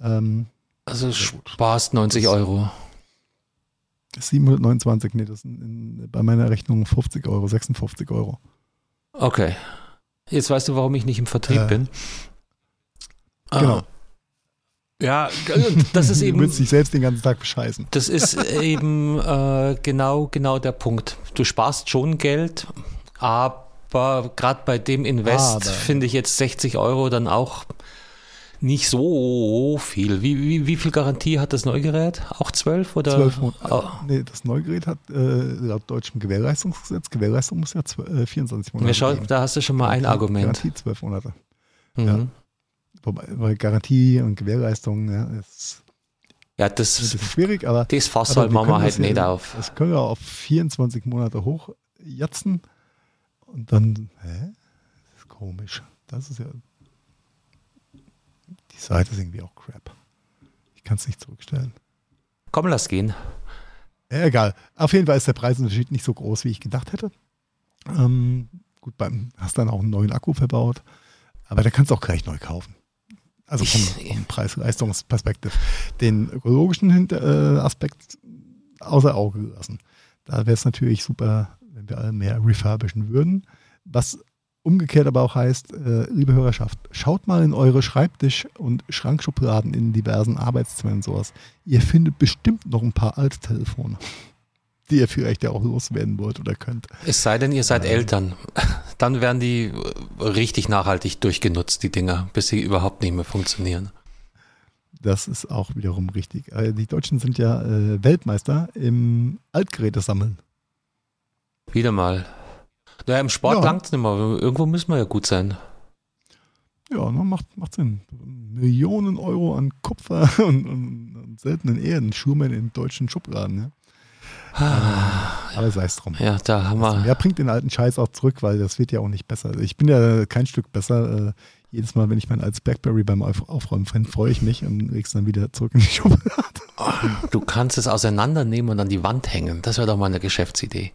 Ähm, also sparst 90 Euro. 729, nee, das sind in, bei meiner Rechnung 50 Euro, 56 Euro. Okay. Jetzt weißt du, warum ich nicht im Vertrieb äh, bin. Genau. Ah. Ja, das ist eben. Du willst dich selbst den ganzen Tag bescheißen. Das ist eben äh, genau, genau der Punkt. Du sparst schon Geld, aber gerade bei dem Invest finde ich jetzt 60 Euro dann auch nicht so viel. Wie, wie, wie viel Garantie hat das Neugerät? Auch 12 oder? 12 Monate. Oh. Nee, das Neugerät hat äh, laut deutschem Gewährleistungsgesetz, Gewährleistung muss ja 12, äh, 24 Monate. Ja, schau, da hast du schon mal ein Argument. Garantie 12 Monate. Mhm. Ja. Wobei Garantie und Gewährleistung, ja, ist, ja, das, das ist schwierig, aber. Das Fass halt machen wir halt nicht auf. Das können wir auf 24 Monate hochjatzen und dann, hä? Das ist komisch. Das ist ja. Die Seite ist irgendwie auch crap. Ich kann es nicht zurückstellen. Komm, lass gehen. Egal. Auf jeden Fall ist der Preisunterschied nicht so groß, wie ich gedacht hätte. Ähm, gut, beim, hast dann auch einen neuen Akku verbaut, aber da kannst du auch gleich neu kaufen. Also vom, vom Preis-Leistungsperspektiv. Den ökologischen äh, Aspekt außer Auge gelassen. Da wäre es natürlich super, wenn wir alle mehr refurbischen würden. Was umgekehrt aber auch heißt, äh, liebe Hörerschaft, schaut mal in eure Schreibtisch- und Schrankschubladen in diversen Arbeitszimmern und sowas. Ihr findet bestimmt noch ein paar alte Telefone, die ihr vielleicht ja auch loswerden wollt oder könnt. Es sei denn, ihr seid Eltern. Dann werden die richtig nachhaltig durchgenutzt, die Dinger, bis sie überhaupt nicht mehr funktionieren. Das ist auch wiederum richtig. Äh, Die Deutschen sind ja äh, Weltmeister im Altgerätesammeln. Wieder mal. Naja, im Sport Ja. langt's nicht mehr. Irgendwo müssen wir ja gut sein. Ja, ne, macht, macht Sinn. Millionen Euro an Kupfer und, und, und seltenen Erden schlummern in deutschen Schubladen. Ja? Aber sei es drum. Ja, da haben wir. Ja, bringt den alten Scheiß auch zurück, weil das wird ja auch nicht besser. Ich bin ja kein Stück besser. Äh, jedes Mal, wenn ich mein altes Blackberry beim Auf Aufräumen finde, freue ich mich und leg's dann wieder zurück in die Schublade. Du kannst es auseinandernehmen und an die Wand hängen. Das wäre doch mal eine Geschäftsidee.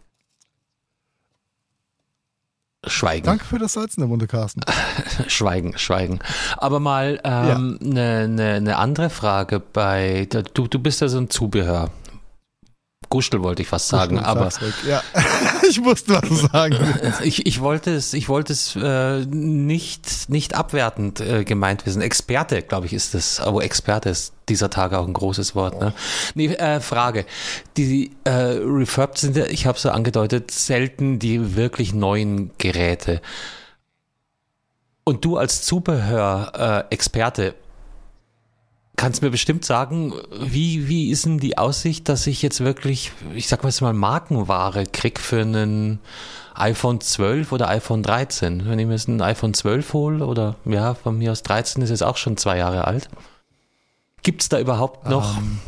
Schweigen. Danke für das Salz in der Wunde, Carsten. Schweigen, schweigen. Aber mal eine ähm, ne, ne, ne andere Frage bei, du, du bist ja so ein Zubehör. Gustel wollte ich fast sagen, aber. Ja, ich wusste, was du sagen willst. ich, ich wollte es, ich wollte es äh, nicht, nicht abwertend äh, gemeint wissen. Experte, glaube ich, ist es. Aber Experte ist dieser Tage auch ein großes Wort. Ne? Nee, äh, Frage. Die äh, Refurbed sind ja, ich habe so angedeutet, selten die wirklich neuen Geräte. Und du als Zubehör-Experte kannst mir bestimmt sagen, wie, wie ist denn die Aussicht, dass ich jetzt wirklich, ich sag mal jetzt mal Markenware krieg für einen iPhone 12 oder iPhone 13? Wenn ich mir jetzt ein iPhone 12 hole oder ja, von mir aus 13 ist jetzt auch schon zwei Jahre alt. Gibt es da überhaupt noch Ähm,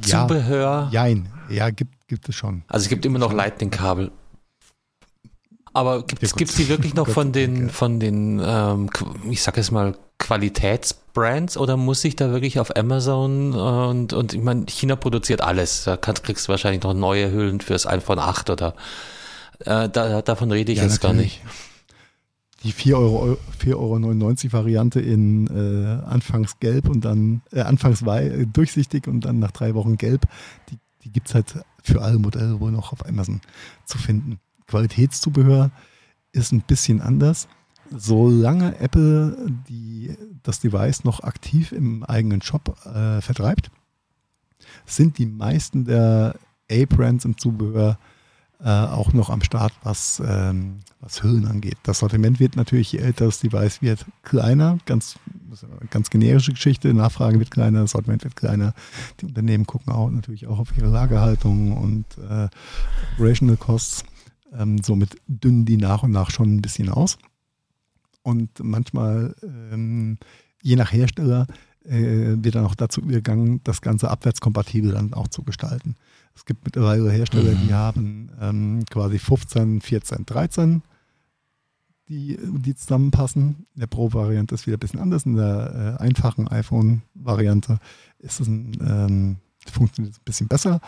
Zubehör? Ja, jein. Ja, gibt, gibt es schon. Also es gibt immer noch Lightning-Kabel. Aber gibt es Ja, gut. gibt's die wirklich noch von den, von den ähm, ich sag jetzt mal, Qualitätsbrands oder muss ich da wirklich auf Amazon äh, und, und ich meine, China produziert alles. Da kannst, kriegst du wahrscheinlich noch neue Hüllen fürs iPhone 8 oder äh, da, davon rede ich Ja, jetzt gar natürlich. nicht. Die 4,99 Euro, 4,99 Euro Variante in äh, anfangs gelb und dann äh, anfangs wei äh, durchsichtig und dann nach drei Wochen gelb, die, die gibt es halt für alle Modelle wohl noch auf Amazon zu finden. Qualitätszubehör ist ein bisschen anders. Solange Apple die, das Device noch aktiv im eigenen Shop äh, vertreibt, sind die meisten der A-Brands im Zubehör äh, auch noch am Start, was, ähm, was Hüllen angeht. Das Sortiment wird natürlich, je älter das Device wird, kleiner. Ganz, ganz generische Geschichte. Nachfrage wird kleiner, das Sortiment wird kleiner. Die Unternehmen gucken auch natürlich auch auf ihre Lagerhaltung und äh, Operational Costs. Ähm, somit dünnen die nach und nach schon ein bisschen aus. Und manchmal, ähm, je nach Hersteller, äh, wird dann auch dazu übergegangen, das Ganze abwärtskompatibel dann auch zu gestalten. Es gibt mittlerweile Hersteller, Mhm. die haben ähm, quasi 15, 14, 13, die, die zusammenpassen. In der Pro-Variante ist wieder ein bisschen anders. In der äh, einfachen iPhone-Variante ist es ein, ähm, funktioniert es ein bisschen besser.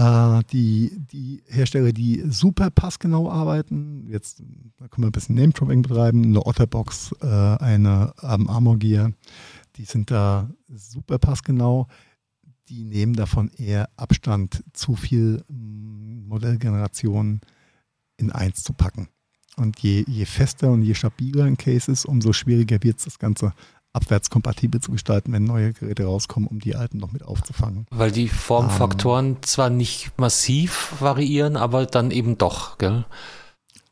Äh, die, die Hersteller, die super passgenau arbeiten, jetzt da können wir ein bisschen Name-Dropping betreiben, eine Otterbox, äh, eine ähm, Armor Gear, die sind da super passgenau. Die nehmen davon eher Abstand, zu viel mm, Modellgenerationen in eins zu packen. Und je, je fester und je stabiler ein Case ist, umso schwieriger wird es, das Ganze abwärtskompatibel zu gestalten, wenn neue Geräte rauskommen, um die alten noch mit aufzufangen. Weil die Formfaktoren zwar nicht massiv variieren, aber dann eben doch, gell?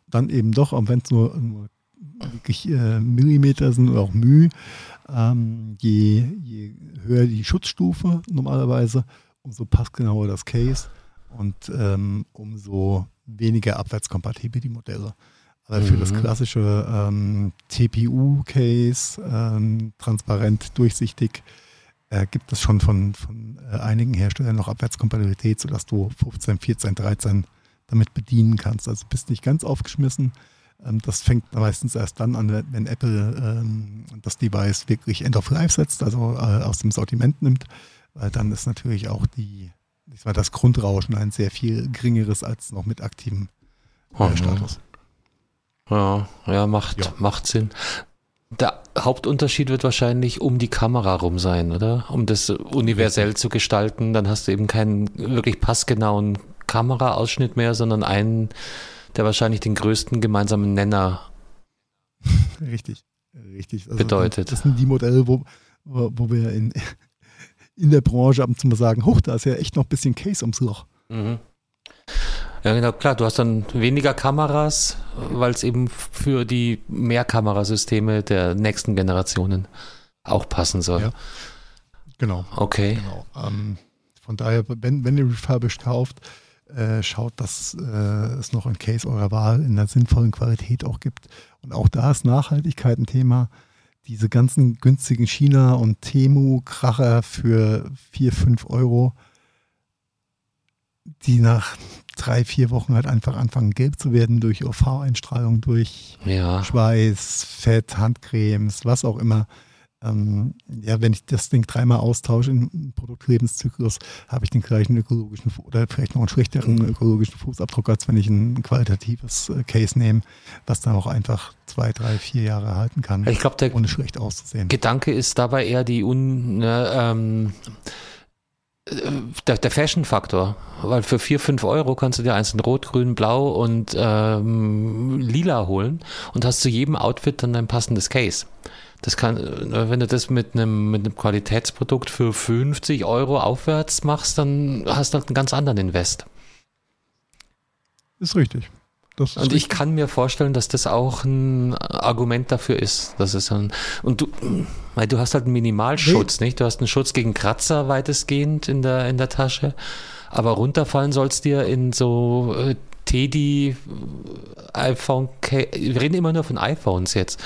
Dann eben doch, auch wenn es nur, nur wirklich äh, Millimeter sind oder auch Mühe, ähm, je, je höher die Schutzstufe normalerweise, umso passgenauer das Case und ähm, umso weniger abwärtskompatibel die Modelle. Aber für das Mhm. klassische ähm, TPU-Case, ähm, transparent, durchsichtig, äh, gibt es schon von, von äh, einigen Herstellern noch Abwärtskompatibilität, sodass du 15, 14, 13 damit bedienen kannst. Also bist nicht ganz aufgeschmissen. Ähm, das fängt meistens erst dann an, wenn Apple ähm, das Device wirklich End of Life setzt, also äh, aus dem Sortiment nimmt, weil dann ist natürlich auch die, ich sag mal, das Grundrauschen ein sehr viel geringeres als noch mit aktivem äh, Mhm. Status. Ja, ja, macht, Ja. macht Sinn. Der Hauptunterschied wird wahrscheinlich um die Kamera rum sein, oder? Um das universell zu gestalten, dann hast du eben keinen wirklich passgenauen Kameraausschnitt mehr, sondern einen, der wahrscheinlich den größten gemeinsamen Nenner. Richtig, richtig. Also Bedeutet. Das sind die Modelle, wo, wo, wo wir in, in der Branche ab und zu mal sagen, hoch, da ist ja echt noch ein bisschen Case ums Loch. Mhm. Ja, genau, klar, du hast dann weniger Kameras, weil es eben für die Mehrkamerasysteme der nächsten Generationen auch passen soll. Ja. Genau. Okay. Genau. Ähm, von daher, wenn, wenn ihr refurbished kauft, äh, schaut, dass äh, es noch ein Case eurer Wahl in einer sinnvollen Qualität auch gibt. Und auch da ist Nachhaltigkeit ein Thema. Diese ganzen günstigen China- und Temu-Kracher für 4, 5 Euro, die nach drei, vier Wochen halt einfach anfangen gelb zu werden durch UV-Einstrahlung, durch Ja. Schweiß, Fett, Handcremes, was auch immer. Ähm, ja, wenn ich das Ding dreimal austausche im Produktlebenszyklus, habe ich den gleichen ökologischen oder vielleicht noch einen schlechteren ökologischen Fußabdruck, als wenn ich ein qualitatives äh, Case nehme, was dann auch einfach zwei, drei, vier Jahre halten kann, Ich glaube, der ohne schlecht auszusehen. Gedanke ist dabei eher die un, ne, ähm, äh, der, der Fashion-Faktor, weil für 4, 5 Euro kannst du dir eins in Rot, Grün, Blau und ähm, Lila holen und hast zu jedem Outfit dann ein passendes Case. Das kann, äh, wenn du das mit einem, mit einem Qualitätsprodukt für 50 Euro aufwärts machst, dann hast du halt einen ganz anderen Invest. Ist richtig. Und ich richtig. kann mir vorstellen, dass das auch ein Argument dafür ist. Das ist ein, und du, weil du hast halt einen Minimalschutz, nicht? Du hast einen Schutz gegen Kratzer weitestgehend in der, in der Tasche. Aber runterfallen soll's dir in so äh, Teddy, äh, iPhone, wir reden immer nur von iPhones jetzt.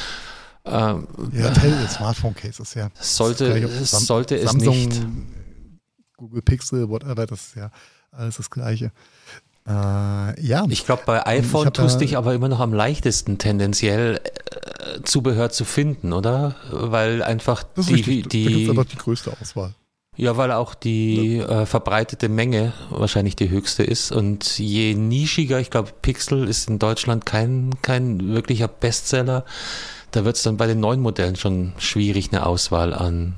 Ähm, ja, Smartphone Cases, ja. sollte, gleich, Sam- sollte es Samsung, nicht. Google Pixel, whatever, das ist ja alles das Gleiche. Äh, ja, Ich glaube, bei iPhone hab tust da- dich aber immer noch am leichtesten tendenziell äh, Zubehör zu finden, oder? Weil einfach das die, richtig. da gibt es die, einfach die größte Auswahl. Ja, weil auch die äh, verbreitete Menge wahrscheinlich die höchste ist. Und je nischiger, ich glaube, Pixel ist in Deutschland kein, kein wirklicher Bestseller. Da wird es dann bei den neuen Modellen schon schwierig, eine Auswahl an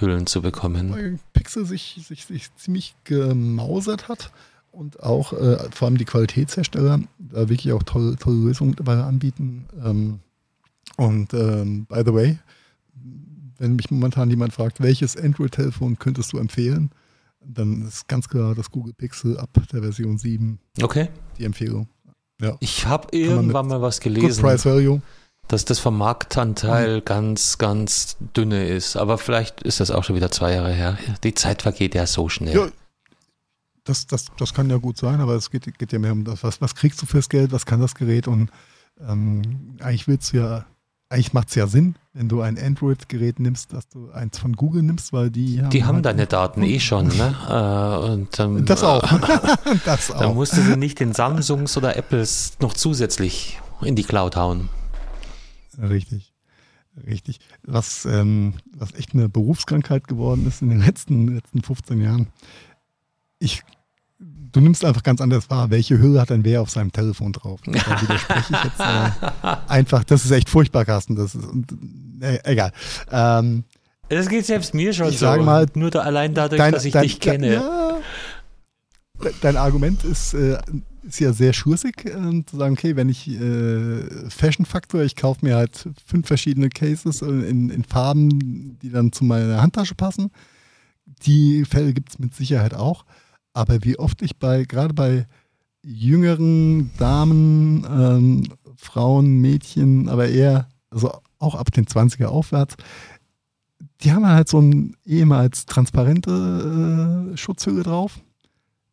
Hüllen zu bekommen. weil Pixel sich, sich, sich ziemlich gemausert hat und auch äh, vor allem die Qualitätshersteller da wirklich auch tolle, tolle Lösungen mittlerweile anbieten. Ähm, und ähm, by the way, wenn mich momentan jemand fragt, welches Android-Telefon könntest du empfehlen, dann ist ganz klar das Google Pixel ab der Version 7 Okay. die Empfehlung. Ja. Ich habe irgendwann mal was Good gelesen, Price Value. dass das vom Marktanteil ganz, ganz dünne ist. Aber vielleicht ist das auch schon wieder zwei Jahre her. Die Zeit vergeht ja so schnell. Ja, das, das, das kann ja gut sein, aber es geht, geht ja mehr um das, was, was kriegst du fürs Geld, was kann das Gerät und ähm, eigentlich willst du ja, eigentlich macht es ja Sinn, wenn du ein Android-Gerät nimmst, dass du eins von Google nimmst, weil die haben. Die haben halt deine Daten eh schon, ne? Äh, und dann, Das auch. das Dann auch. musst du sie nicht den Samsungs oder Apples noch zusätzlich in die Cloud hauen. Richtig. Richtig. Was, ähm, was echt eine Berufskrankheit geworden ist in den letzten, letzten 15 Jahren. Ich, du nimmst einfach ganz anders wahr, welche Hülle hat denn wer auf seinem Telefon drauf. Da widerspreche ich jetzt äh, einfach. Das ist echt furchtbar, Carsten. Das ist, und, äh, egal. Ähm, Das geht selbst mir schon Ich so. mal, Nur da allein dadurch, dein, dass ich dein, dich kenne. Ja, dein Argument ist, äh, ist ja sehr schursig, äh, zu sagen, okay, wenn ich äh, Fashion-Faktor, ich kaufe mir halt fünf verschiedene Cases in, in Farben, die dann zu meiner Handtasche passen. Die Fälle gibt es mit Sicherheit auch. Aber wie oft ich bei, gerade bei jüngeren Damen, ähm, Frauen, Mädchen, aber eher, also auch ab den 20er aufwärts, die haben halt so ein ehemals transparente äh, Schutzhülle drauf,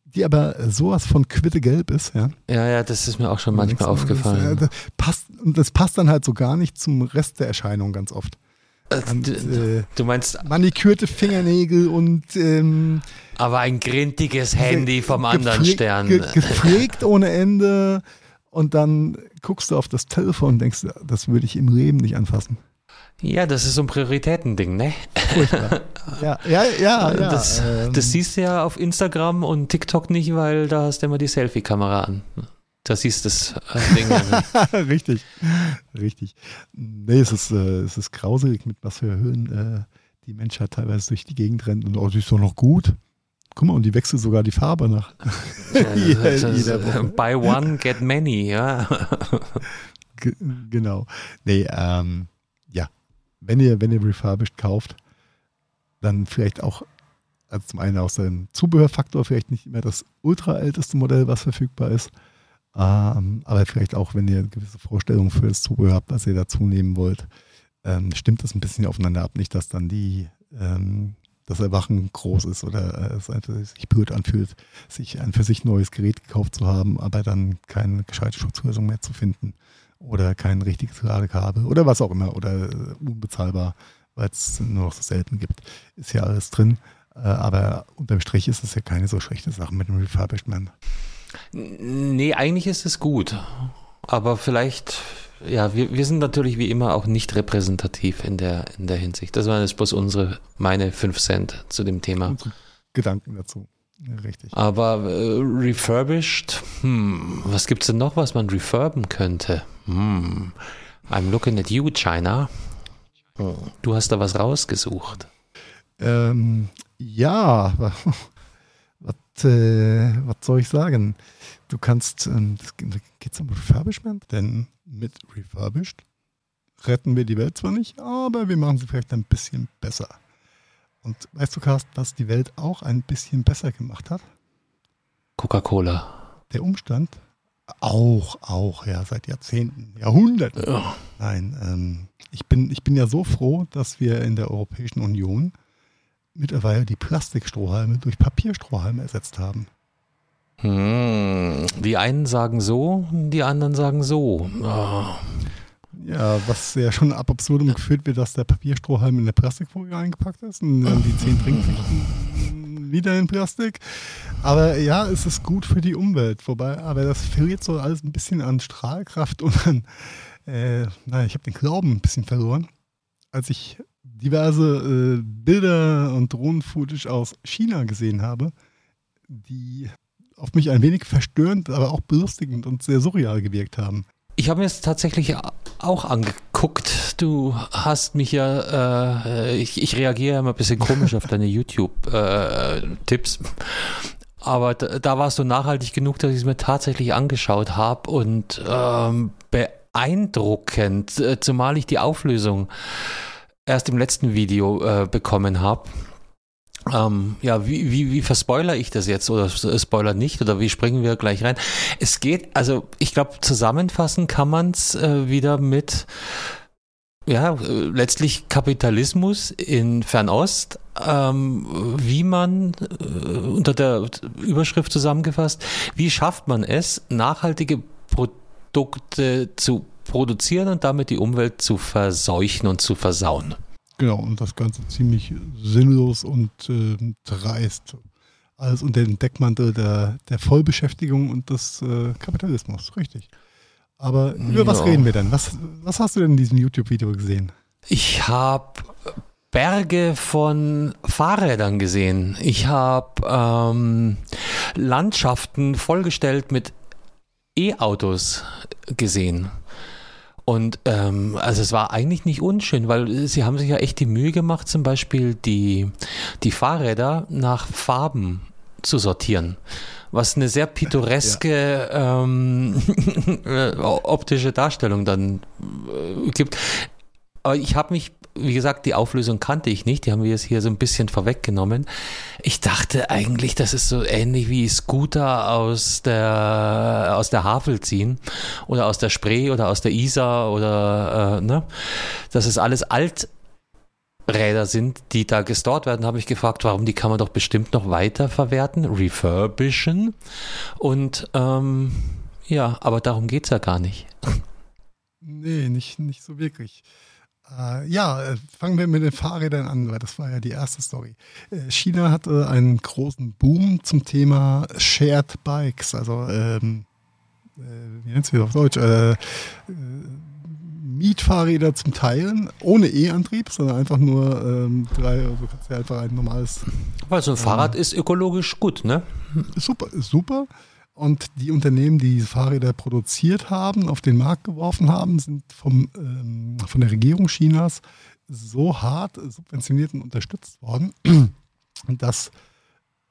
die aber sowas von quittegelb ist, ja. Ja, ja, das ist mir auch schon manchmal aufgefallen. Das, äh, das passt, und das passt dann halt so gar nicht zum Rest der Erscheinung ganz oft. Und, du, äh, du meinst, manikürte Fingernägel und ähm, aber ein grintiges Handy vom anderen Stern. ge- gepflegt ohne Ende. Und dann guckst du auf das Telefon und denkst, das würde ich im Leben nicht anfassen. Ja, das ist so ein Prioritätending, ne? Furchtbar. ja, ja, ja. ja das, ähm, das siehst du ja auf Instagram und TikTok nicht, weil da hast du immer die Selfie-Kamera an. Da siehst du das äh, Ding. richtig, richtig. Nee, es ist, äh, es ist grauselig, mit was für Höhen äh, die Menschheit teilweise durch die Gegend rennt. Und oh, die ist doch noch gut. Guck mal, und die wechselt sogar die Farbe nach. jeder, Das ist, jeder äh. Buy one, get many, ja. Ge- Genau. Nee, ähm, ja. Wenn ihr, wenn ihr refurbished kauft, dann vielleicht auch, also zum einen aus dem Zubehörfaktor, vielleicht nicht immer das ultra älteste Modell, was verfügbar ist. Ähm, aber vielleicht auch, wenn ihr gewisse Vorstellungen für das Zubehör habt, was ihr dazu nehmen wollt, ähm, stimmt das ein bisschen aufeinander ab. Nicht, dass dann die, ähm, das Erwachen groß ist oder äh, es einfach sich blöd anfühlt, sich ein für sich neues Gerät gekauft zu haben, aber dann keine gescheite Schutzlösung mehr zu finden oder kein richtiges Ladekabel oder was auch immer oder äh, unbezahlbar, weil es nur noch so selten gibt. Ist ja alles drin. Äh, aber unterm Strich ist es ja keine so schlechte Sache mit dem Refurbished Man. Nee, eigentlich ist es gut. Aber vielleicht, ja, wir, wir sind natürlich wie immer auch nicht repräsentativ in der, in der Hinsicht. Das waren jetzt bloß unsere, meine 5 Cent zu dem Thema. Unsere Gedanken dazu. Richtig. Aber äh, refurbished, hm, was gibt's denn noch, was man refurben könnte? Hm, I'm looking at you, China. Hm, Du hast da was rausgesucht. Ähm, ja, äh, was soll ich sagen? Du kannst, ähm, das geht um Refurbishment, denn mit Refurbished retten wir die Welt zwar nicht, aber wir machen sie vielleicht ein bisschen besser. Und weißt du, Carsten, was die Welt auch ein bisschen besser gemacht hat? Coca-Cola. Der Umstand, auch, auch, ja, seit Jahrzehnten, Jahrhunderten. Ja. Nein, ähm, ich, bin, ich bin ja so froh, dass wir in der Europäischen Union mittlerweile die Plastikstrohhalme durch Papierstrohhalme ersetzt haben. Hm, die einen sagen so, die anderen sagen so. Oh. Ja, was ja schon ab absurdum geführt wird, dass der Papierstrohhalm in der Plastikfolie eingepackt ist und dann die zehn Trinkflaschen wieder in Plastik. Aber ja, es ist gut für die Umwelt. Wobei, aber das verliert so alles ein bisschen an Strahlkraft und an, äh, naja, ich habe den Glauben ein bisschen verloren, als ich diverse äh, Bilder und Drohnen-Footage aus China gesehen habe, die auf mich ein wenig verstörend, aber auch belustigend und sehr surreal gewirkt haben. Ich habe mir es tatsächlich auch angeguckt. Du hast mich ja, äh, ich, ich reagiere immer ein bisschen komisch auf deine YouTube-Tipps. Aber da, da warst du nachhaltig genug, dass ich es mir tatsächlich angeschaut habe und ähm, beeindruckend, äh, zumal ich die Auflösung erst im letzten Video äh, bekommen habe. Ähm, ja, wie, wie, wie verspoiler ich das jetzt oder spoiler nicht oder wie springen wir gleich rein? Es geht, also ich glaube, zusammenfassen kann man es äh, wieder mit, ja, äh, letztlich Kapitalismus in Fernost, ähm, wie man äh, unter der Überschrift zusammengefasst, wie schafft man es, nachhaltige Produkte zu produzieren und damit die Umwelt zu verseuchen und zu versauen. Genau, und das Ganze ziemlich sinnlos und äh, dreist. Alles unter dem Deckmantel der, der Vollbeschäftigung und des äh, Kapitalismus, richtig. Aber über was Ja. reden wir denn? Was, was hast du denn in diesem YouTube-Video gesehen? Ich habe Berge von Fahrrädern gesehen. Ich habe ähm, Landschaften vollgestellt mit E-Autos gesehen. Und ähm, also es war eigentlich nicht unschön, weil sie haben sich ja echt die Mühe gemacht, zum Beispiel die, die Fahrräder nach Farben zu sortieren. Was eine sehr pittoreske ähm, äh, optische Darstellung dann äh, gibt. Aber ich habe mich, wie gesagt, die Auflösung kannte ich nicht. Die haben wir jetzt hier so ein bisschen vorweggenommen. Ich dachte eigentlich, das ist so ähnlich wie Scooter aus der, aus der Havel ziehen oder aus der Spree oder aus der Isar oder, äh, ne? Das ist alles Alträder sind, die da gestort werden, habe ich gefragt, warum die kann man doch bestimmt noch weiter verwerten, refurbischen. Und ähm, ja, aber darum geht's ja gar nicht. Nee, nicht, nicht so wirklich. Äh, ja, äh, fangen wir mit den Fahrrädern an, weil das war ja die erste Story. Äh, China hatte einen großen Boom zum Thema Shared Bikes, also ähm, äh, wie nennt sich das auf Deutsch? Äh, äh, Mietfahrräder zum Teilen, ohne E-Antrieb, sondern einfach nur ähm, drei, also kannst du ja einfach ein normales. Weil so ein Fahrrad ist ökologisch gut, ne? Super, super. Und die Unternehmen, die diese Fahrräder produziert haben, auf den Markt geworfen haben, sind vom, ähm, von der Regierung Chinas so hart subventioniert und unterstützt worden, dass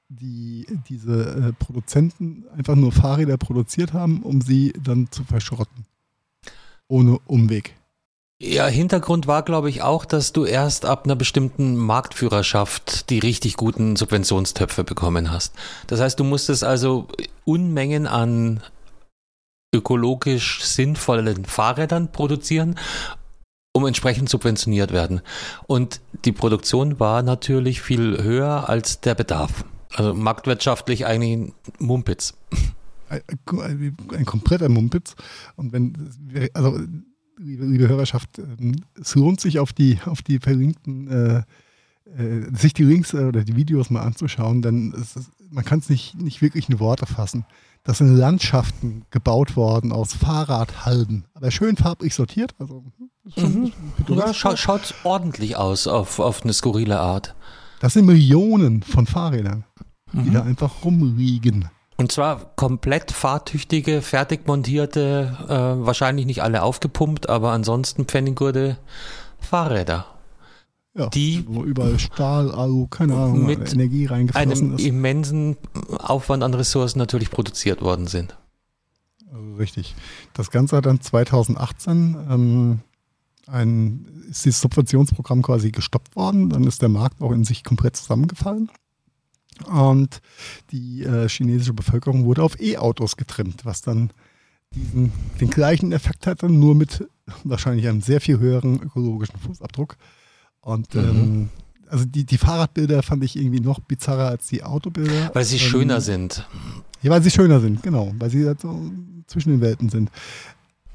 die, diese äh, Produzenten einfach nur Fahrräder produziert haben, um sie dann zu verschrotten. Ohne Umweg. Ja, Hintergrund war, glaube ich, auch, dass du erst ab einer bestimmten Marktführerschaft die richtig guten Subventionstöpfe bekommen hast. Das heißt, du musstest also Unmengen an ökologisch sinnvollen Fahrrädern produzieren, um entsprechend subventioniert werden. Und die Produktion war natürlich viel höher als der Bedarf. Also marktwirtschaftlich eigentlich ein Mumpitz. Ein, kompletter Mumpitz. Und wenn, also liebe, liebe Hörerschaft, ähm, es lohnt sich auf die, auf die verlinkten, äh, äh, sich die Links äh, oder die Videos mal anzuschauen, denn ist, man kann es nicht, nicht wirklich in Worte fassen. Das sind Landschaften gebaut worden aus Fahrradhalden, aber schön farblich sortiert. Also mhm. ja, scha schaut ordentlich aus auf, auf eine skurrile Art. Das sind Millionen von Fahrrädern, mhm. die da einfach rumliegen. Und zwar komplett fahrtüchtige, fertig montierte, äh, wahrscheinlich nicht alle aufgepumpt, aber ansonsten Pfenniggurde Fahrräder. Ja, die wo überall Stahl, Alu, keine Ahnung, mit Energie reingeflossen einem ist. immensen Aufwand an Ressourcen natürlich produziert worden sind. Also richtig. Das Ganze hat dann 2018 ähm, ein, ist dieses Subventionsprogramm quasi gestoppt worden. Dann ist der Markt auch in sich komplett zusammengefallen. Und die äh, chinesische Bevölkerung wurde auf E-Autos getrimmt, was dann diesen, den gleichen Effekt hatte, nur mit wahrscheinlich einem sehr viel höheren ökologischen Fußabdruck. Und mhm. ähm, also die, die Fahrradbilder fand ich irgendwie noch bizarrer als die Autobilder. Weil sie ähm, schöner sind. Ja, weil sie schöner sind, genau. Weil sie halt so zwischen den Welten sind.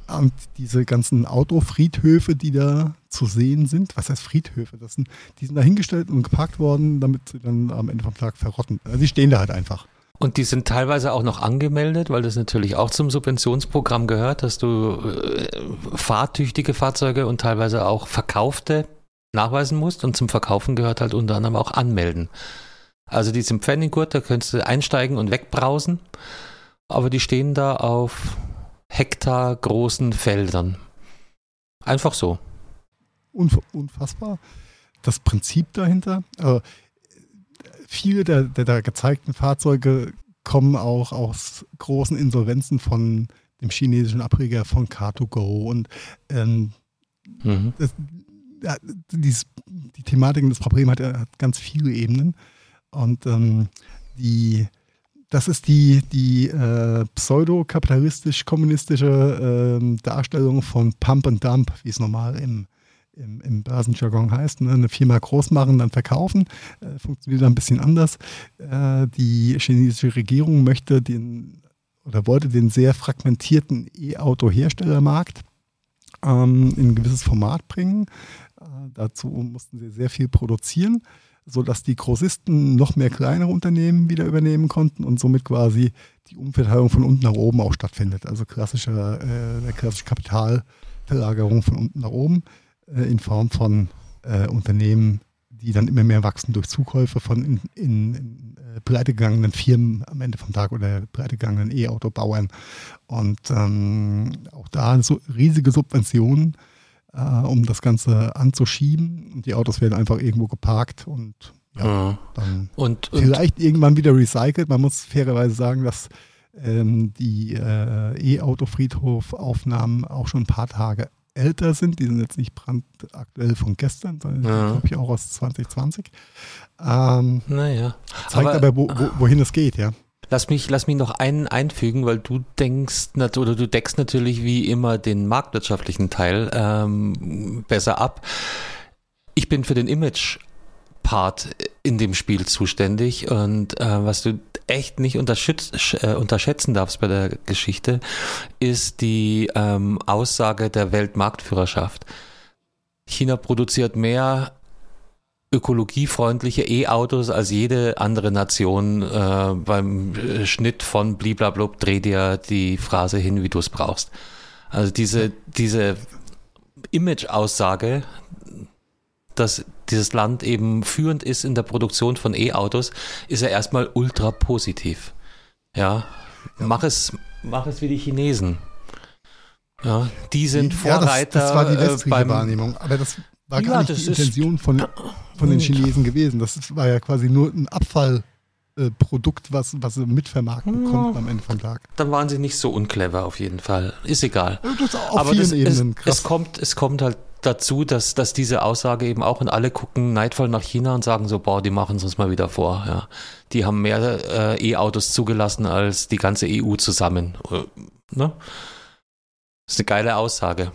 Und diese ganzen Autofriedhöfe, die da zu sehen sind, was heißt Friedhöfe? Das sind, die sind da hingestellt und geparkt worden, damit sie dann am Ende vom Tag verrotten. Also die stehen da halt einfach. Und die sind teilweise auch noch angemeldet, weil das natürlich auch zum Subventionsprogramm gehört, dass du äh, fahrtüchtige Fahrzeuge und teilweise auch verkaufte nachweisen musst. Und zum Verkaufen gehört halt unter anderem auch anmelden. Also die sind Pfenniggurt, da könntest du einsteigen und wegbrausen. Aber die stehen da auf Hektar großen Feldern. Einfach so. Unfassbar. Das Prinzip dahinter. Also viele der, der da gezeigten Fahrzeuge kommen auch aus großen Insolvenzen von dem chinesischen Ableger von Car2Go und ähm, mhm. das, ja, dieses, die Thematik und das Problem hat, hat ganz viele Ebenen und ähm, die das ist die, die äh, pseudo-kapitalistisch-kommunistische äh, Darstellung von Pump and Dump, wie es normal im, im, im Börsenjargon heißt. Ne? Eine Firma groß machen, dann verkaufen. Äh, funktioniert ein bisschen anders. Äh, die chinesische Regierung möchte den oder wollte den sehr fragmentierten E-Auto-Herstellermarkt ähm, in ein gewisses Format bringen. Äh, dazu mussten sie sehr viel produzieren sodass die Großisten noch mehr kleinere Unternehmen wieder übernehmen konnten und somit quasi die Umverteilung von unten nach oben auch stattfindet. Also klassische, äh, klassische Kapitalverlagerung von unten nach oben äh, in Form von äh, Unternehmen, die dann immer mehr wachsen durch Zukäufe von in, in, in äh, pleitegegangenen Firmen am Ende vom Tag oder pleitegegangenen E-Auto-Bauern. Und ähm, auch da so riesige Subventionen äh, um das Ganze anzuschieben. Und die Autos werden einfach irgendwo geparkt und ja, dann und, vielleicht und irgendwann wieder recycelt. Man muss fairerweise sagen, dass ähm, die äh, E-Auto-Friedhof-Aufnahmen auch schon ein paar Tage älter sind. Die sind jetzt nicht brandaktuell von gestern, sondern ja. glaube ich auch aus 2020. Ähm, naja. Zeigt aber, aber wo, wo, wohin es geht, ja. Lass mich, lass mich noch einen einfügen, weil du denkst oder du deckst natürlich wie immer den marktwirtschaftlichen Teil ähm, besser ab. Ich bin für den Image Part in dem Spiel zuständig und äh, was du echt nicht äh, unterschätzen darfst bei der Geschichte, ist die ähm, Aussage der Weltmarktführerschaft. China produziert mehr ökologiefreundliche E-Autos als jede andere Nation äh, beim Schnitt von bliblablub dreh dir die Phrase hin, wie du es brauchst. Also diese, diese Image-Aussage, dass dieses Land eben führend ist in der Produktion von E-Autos, ist er erstmal ultra positiv. Ja, mach es, mach es wie die Chinesen. Ja, die sind Vorreiter. Ja, das, das war die äh, westliche beim, Wahrnehmung. Aber das war Ja, gar nicht das die Intention von, von den Chinesen gewesen. Das war ja quasi nur ein Abfallprodukt, was, was sie mitvermarkten Ja. konnten am Ende vom Tag. dann waren sie nicht so unclever auf jeden Fall. Ist egal. Das ist auf Aber vielen das Ebenen krass. es kommt, es kommt halt dazu, dass, dass diese Aussage eben auch und alle gucken neidvoll nach China und sagen so, boah, die machen es uns mal wieder vor. Ja. Die haben mehr äh, E-Autos zugelassen als die ganze EU zusammen. Äh, ne? Das ist eine geile Aussage.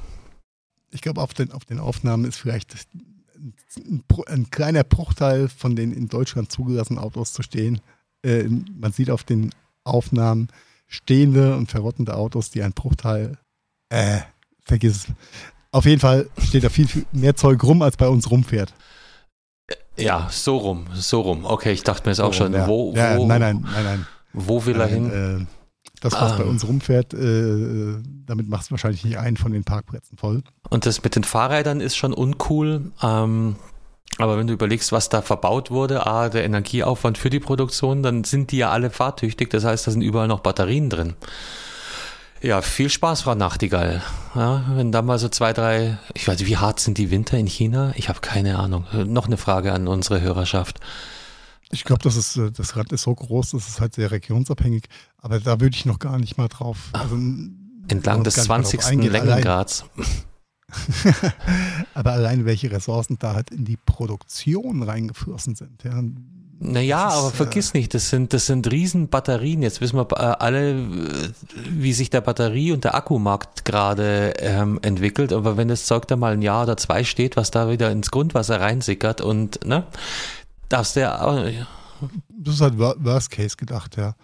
Ich glaube, auf den, auf den Aufnahmen ist vielleicht ein, ein, kleiner Bruchteil von den in Deutschland zugelassenen Autos zu stehen. Äh, man sieht auf den Aufnahmen stehende und verrottende Autos, die ein Bruchteil, äh, vergiss es. Auf jeden Fall steht da viel, viel mehr Zeug rum, als bei uns rumfährt. Ja, so rum, so rum. Okay, ich dachte mir jetzt auch So, schon, ja. wo, ja, wo, Nein, nein, nein, nein. wo will er hin? nein äh, das, was bei Ähm. uns rumfährt, äh, damit machst du wahrscheinlich nicht einen von den Parkplätzen voll. Und das mit den Fahrrädern ist schon uncool. Ähm, aber wenn du überlegst, was da verbaut wurde, A, der Energieaufwand für die Produktion, dann sind die ja alle fahrtüchtig. Das heißt, da sind überall noch Batterien drin. Ja, viel Spaß, Frau Nachtigall. Ja, wenn da mal so zwei, drei, ich weiß nicht, wie hart sind die Winter in China? Ich habe keine Ahnung. Noch eine Frage an unsere Hörerschaft. Ich glaube, das ist äh, das Rad ist so groß, das ist halt sehr regionsabhängig. Aber da würde ich noch gar nicht mal drauf. Also, Entlang des gar nicht mal drauf 20. eingehen. Längengrads. Aber allein welche Ressourcen da halt in die Produktion reingeflossen sind. Ja. Naja, Das ist, aber äh, vergiss nicht, das sind, das sind riesen Batterien. Jetzt wissen wir äh, alle, äh, wie sich der Batterie- und der Akkumarkt gerade ähm, entwickelt. Aber wenn das Zeug da mal ein Jahr oder zwei steht, was da wieder ins Grundwasser reinsickert und, ne, darfst du ja, Das ist halt Wor- Worst Case gedacht, ja.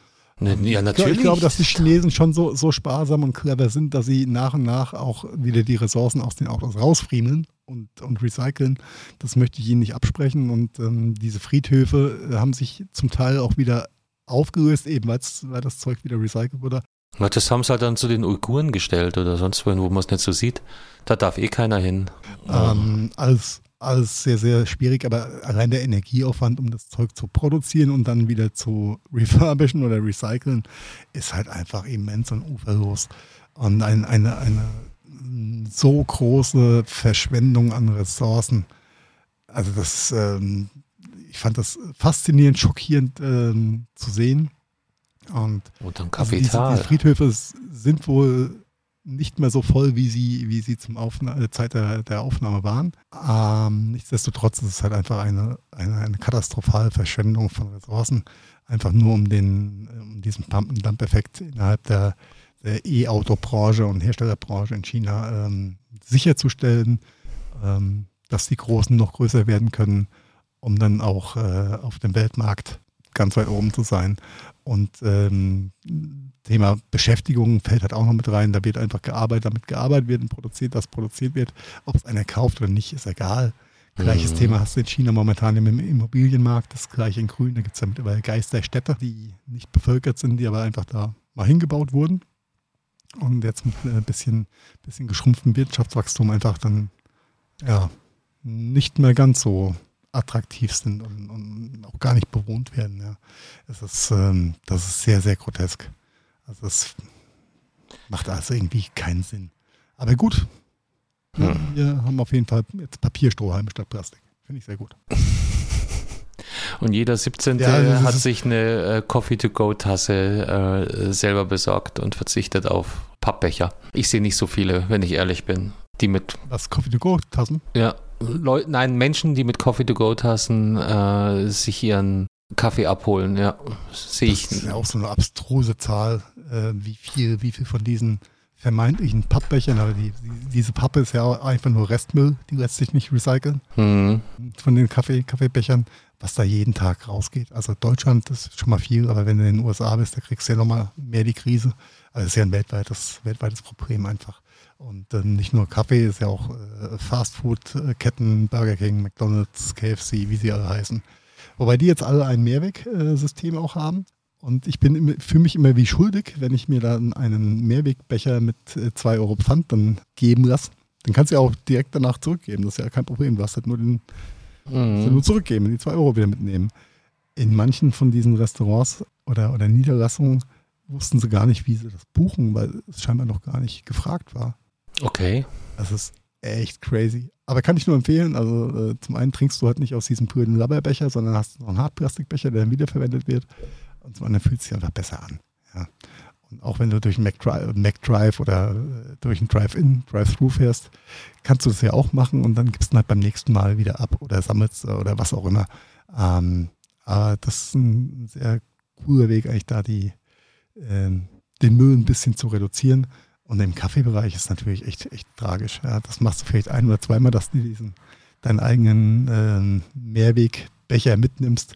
ne, ja, natürlich. Ich glaube, dass die Chinesen schon so, so sparsam und clever sind, dass sie nach und nach auch wieder die Ressourcen aus den Autos rausfriemeln und, und recyceln. Das möchte ich ihnen nicht absprechen. Und ähm, diese Friedhöfe äh, haben sich zum Teil auch wieder aufgelöst, eben weil das Zeug wieder recycelt wurde. Na, das haben sie halt dann zu den Uiguren gestellt oder sonst wohin, wo man es nicht so sieht. Da darf eh keiner hin. Ähm, alles, alles sehr, sehr schwierig, aber allein der Energieaufwand, um das Zeug zu produzieren und dann wieder zu refurbischen oder recyceln, ist halt einfach immens und uferlos. Und ein, eine, eine mm, so große Verschwendung an Ressourcen. Also das, ähm, ich fand das faszinierend, schockierend ähm, zu sehen. Und Und dann also diese, Kapital. diese Friedhöfe sind wohl nicht mehr so voll, wie sie, wie sie zum Aufna äh, Zeit der, der Aufnahme waren. Ähm, nichtsdestotrotz ist es halt einfach eine, eine, eine katastrophale Verschwendung von Ressourcen, einfach nur um den, um diesen Pump-and-Dump-Effekt innerhalb der, der E-Auto-Branche und Herstellerbranche in China ähm, sicherzustellen, ähm, dass die Großen noch größer werden können, um dann auch äh, auf dem Weltmarkt ganz weit oben zu sein. Und ähm, Thema Beschäftigung fällt halt auch noch mit rein. Da wird einfach gearbeitet, damit gearbeitet wird und produziert, das produziert wird. Ob es einer kauft oder nicht, ist egal. Gleiches Mhm. Thema hast du in China momentan im Immobilienmarkt, das gleiche in Grün. Da gibt es ja mittlerweile Geisterstädte, die nicht bevölkert sind, die aber einfach da mal hingebaut wurden. Und jetzt mit ein bisschen, bisschen geschrumpftem Wirtschaftswachstum einfach dann ja nicht mehr ganz so attraktiv sind und, und auch gar nicht bewohnt werden. Ja. Es ist, ähm, das ist sehr, sehr grotesk. Also das macht also irgendwie keinen Sinn. Aber gut, Hm. wir haben auf jeden Fall jetzt Papierstrohhalme statt Plastik. Finde ich sehr gut. Und jeder 17. Ja, hat sich eine äh, Coffee-to-go-Tasse äh, selber besorgt und verzichtet auf Pappbecher. Ich sehe nicht so viele, wenn ich ehrlich bin, die mit, Was Coffee to go Tassen? ja, Leu nein, Menschen, die mit Coffee-to-go-Tassen äh, sich ihren Kaffee abholen, ja, sehe ich. Das ist ja auch so eine abstruse Zahl, äh, wie viel, wie viel von diesen vermeintlichen Pappbechern, aber die, die, diese Pappe ist ja auch einfach nur Restmüll, die lässt sich nicht recyceln. Hm. von den Kaffee, Kaffeebechern, was da jeden Tag rausgeht. Also Deutschland das ist schon mal viel, aber wenn du in den USA bist, da kriegst du ja nochmal mehr die Krise. Also das ist ja ein weltweites, weltweites Problem einfach. Und äh, nicht nur Kaffee, ist ja auch äh, Fastfood-Ketten, Burger King, McDonalds, KFC, wie sie alle heißen. Wobei die jetzt alle ein Mehrwegsystem auch haben. Und ich bin fühle mich immer wie schuldig, wenn ich mir dann einen Mehrwegbecher mit 2 Euro Pfand dann geben lasse. Dann kannst du ja auch direkt danach zurückgeben. Das ist ja kein Problem. Du hast halt nur den, mhm. nur zurückgeben, die zwei Euro wieder mitnehmen. In manchen von diesen Restaurants oder, oder Niederlassungen wussten sie gar nicht, wie sie das buchen, weil es scheinbar noch gar nicht gefragt war. Okay. Das ist echt crazy. Aber kann ich nur empfehlen. Also äh, zum einen trinkst du halt nicht aus diesem grünen Labberbecher, sondern hast noch einen Hartplastikbecher, der dann wiederverwendet wird. Und zum anderen fühlt es sich einfach besser an. Ja. Und auch wenn du durch einen McDrive, McDrive oder äh, durch einen Drive-In, Drive-Thru fährst, kannst du das ja auch machen und dann gibst du halt beim nächsten Mal wieder ab oder sammelst oder was auch immer. Ähm, aber das ist ein sehr cooler Weg, eigentlich da die, äh, den Müll ein bisschen zu reduzieren. Und im Kaffeebereich ist natürlich echt, echt tragisch. Ja, das machst du vielleicht ein oder zweimal, dass du diesen deinen eigenen äh, Mehrwegbecher mitnimmst.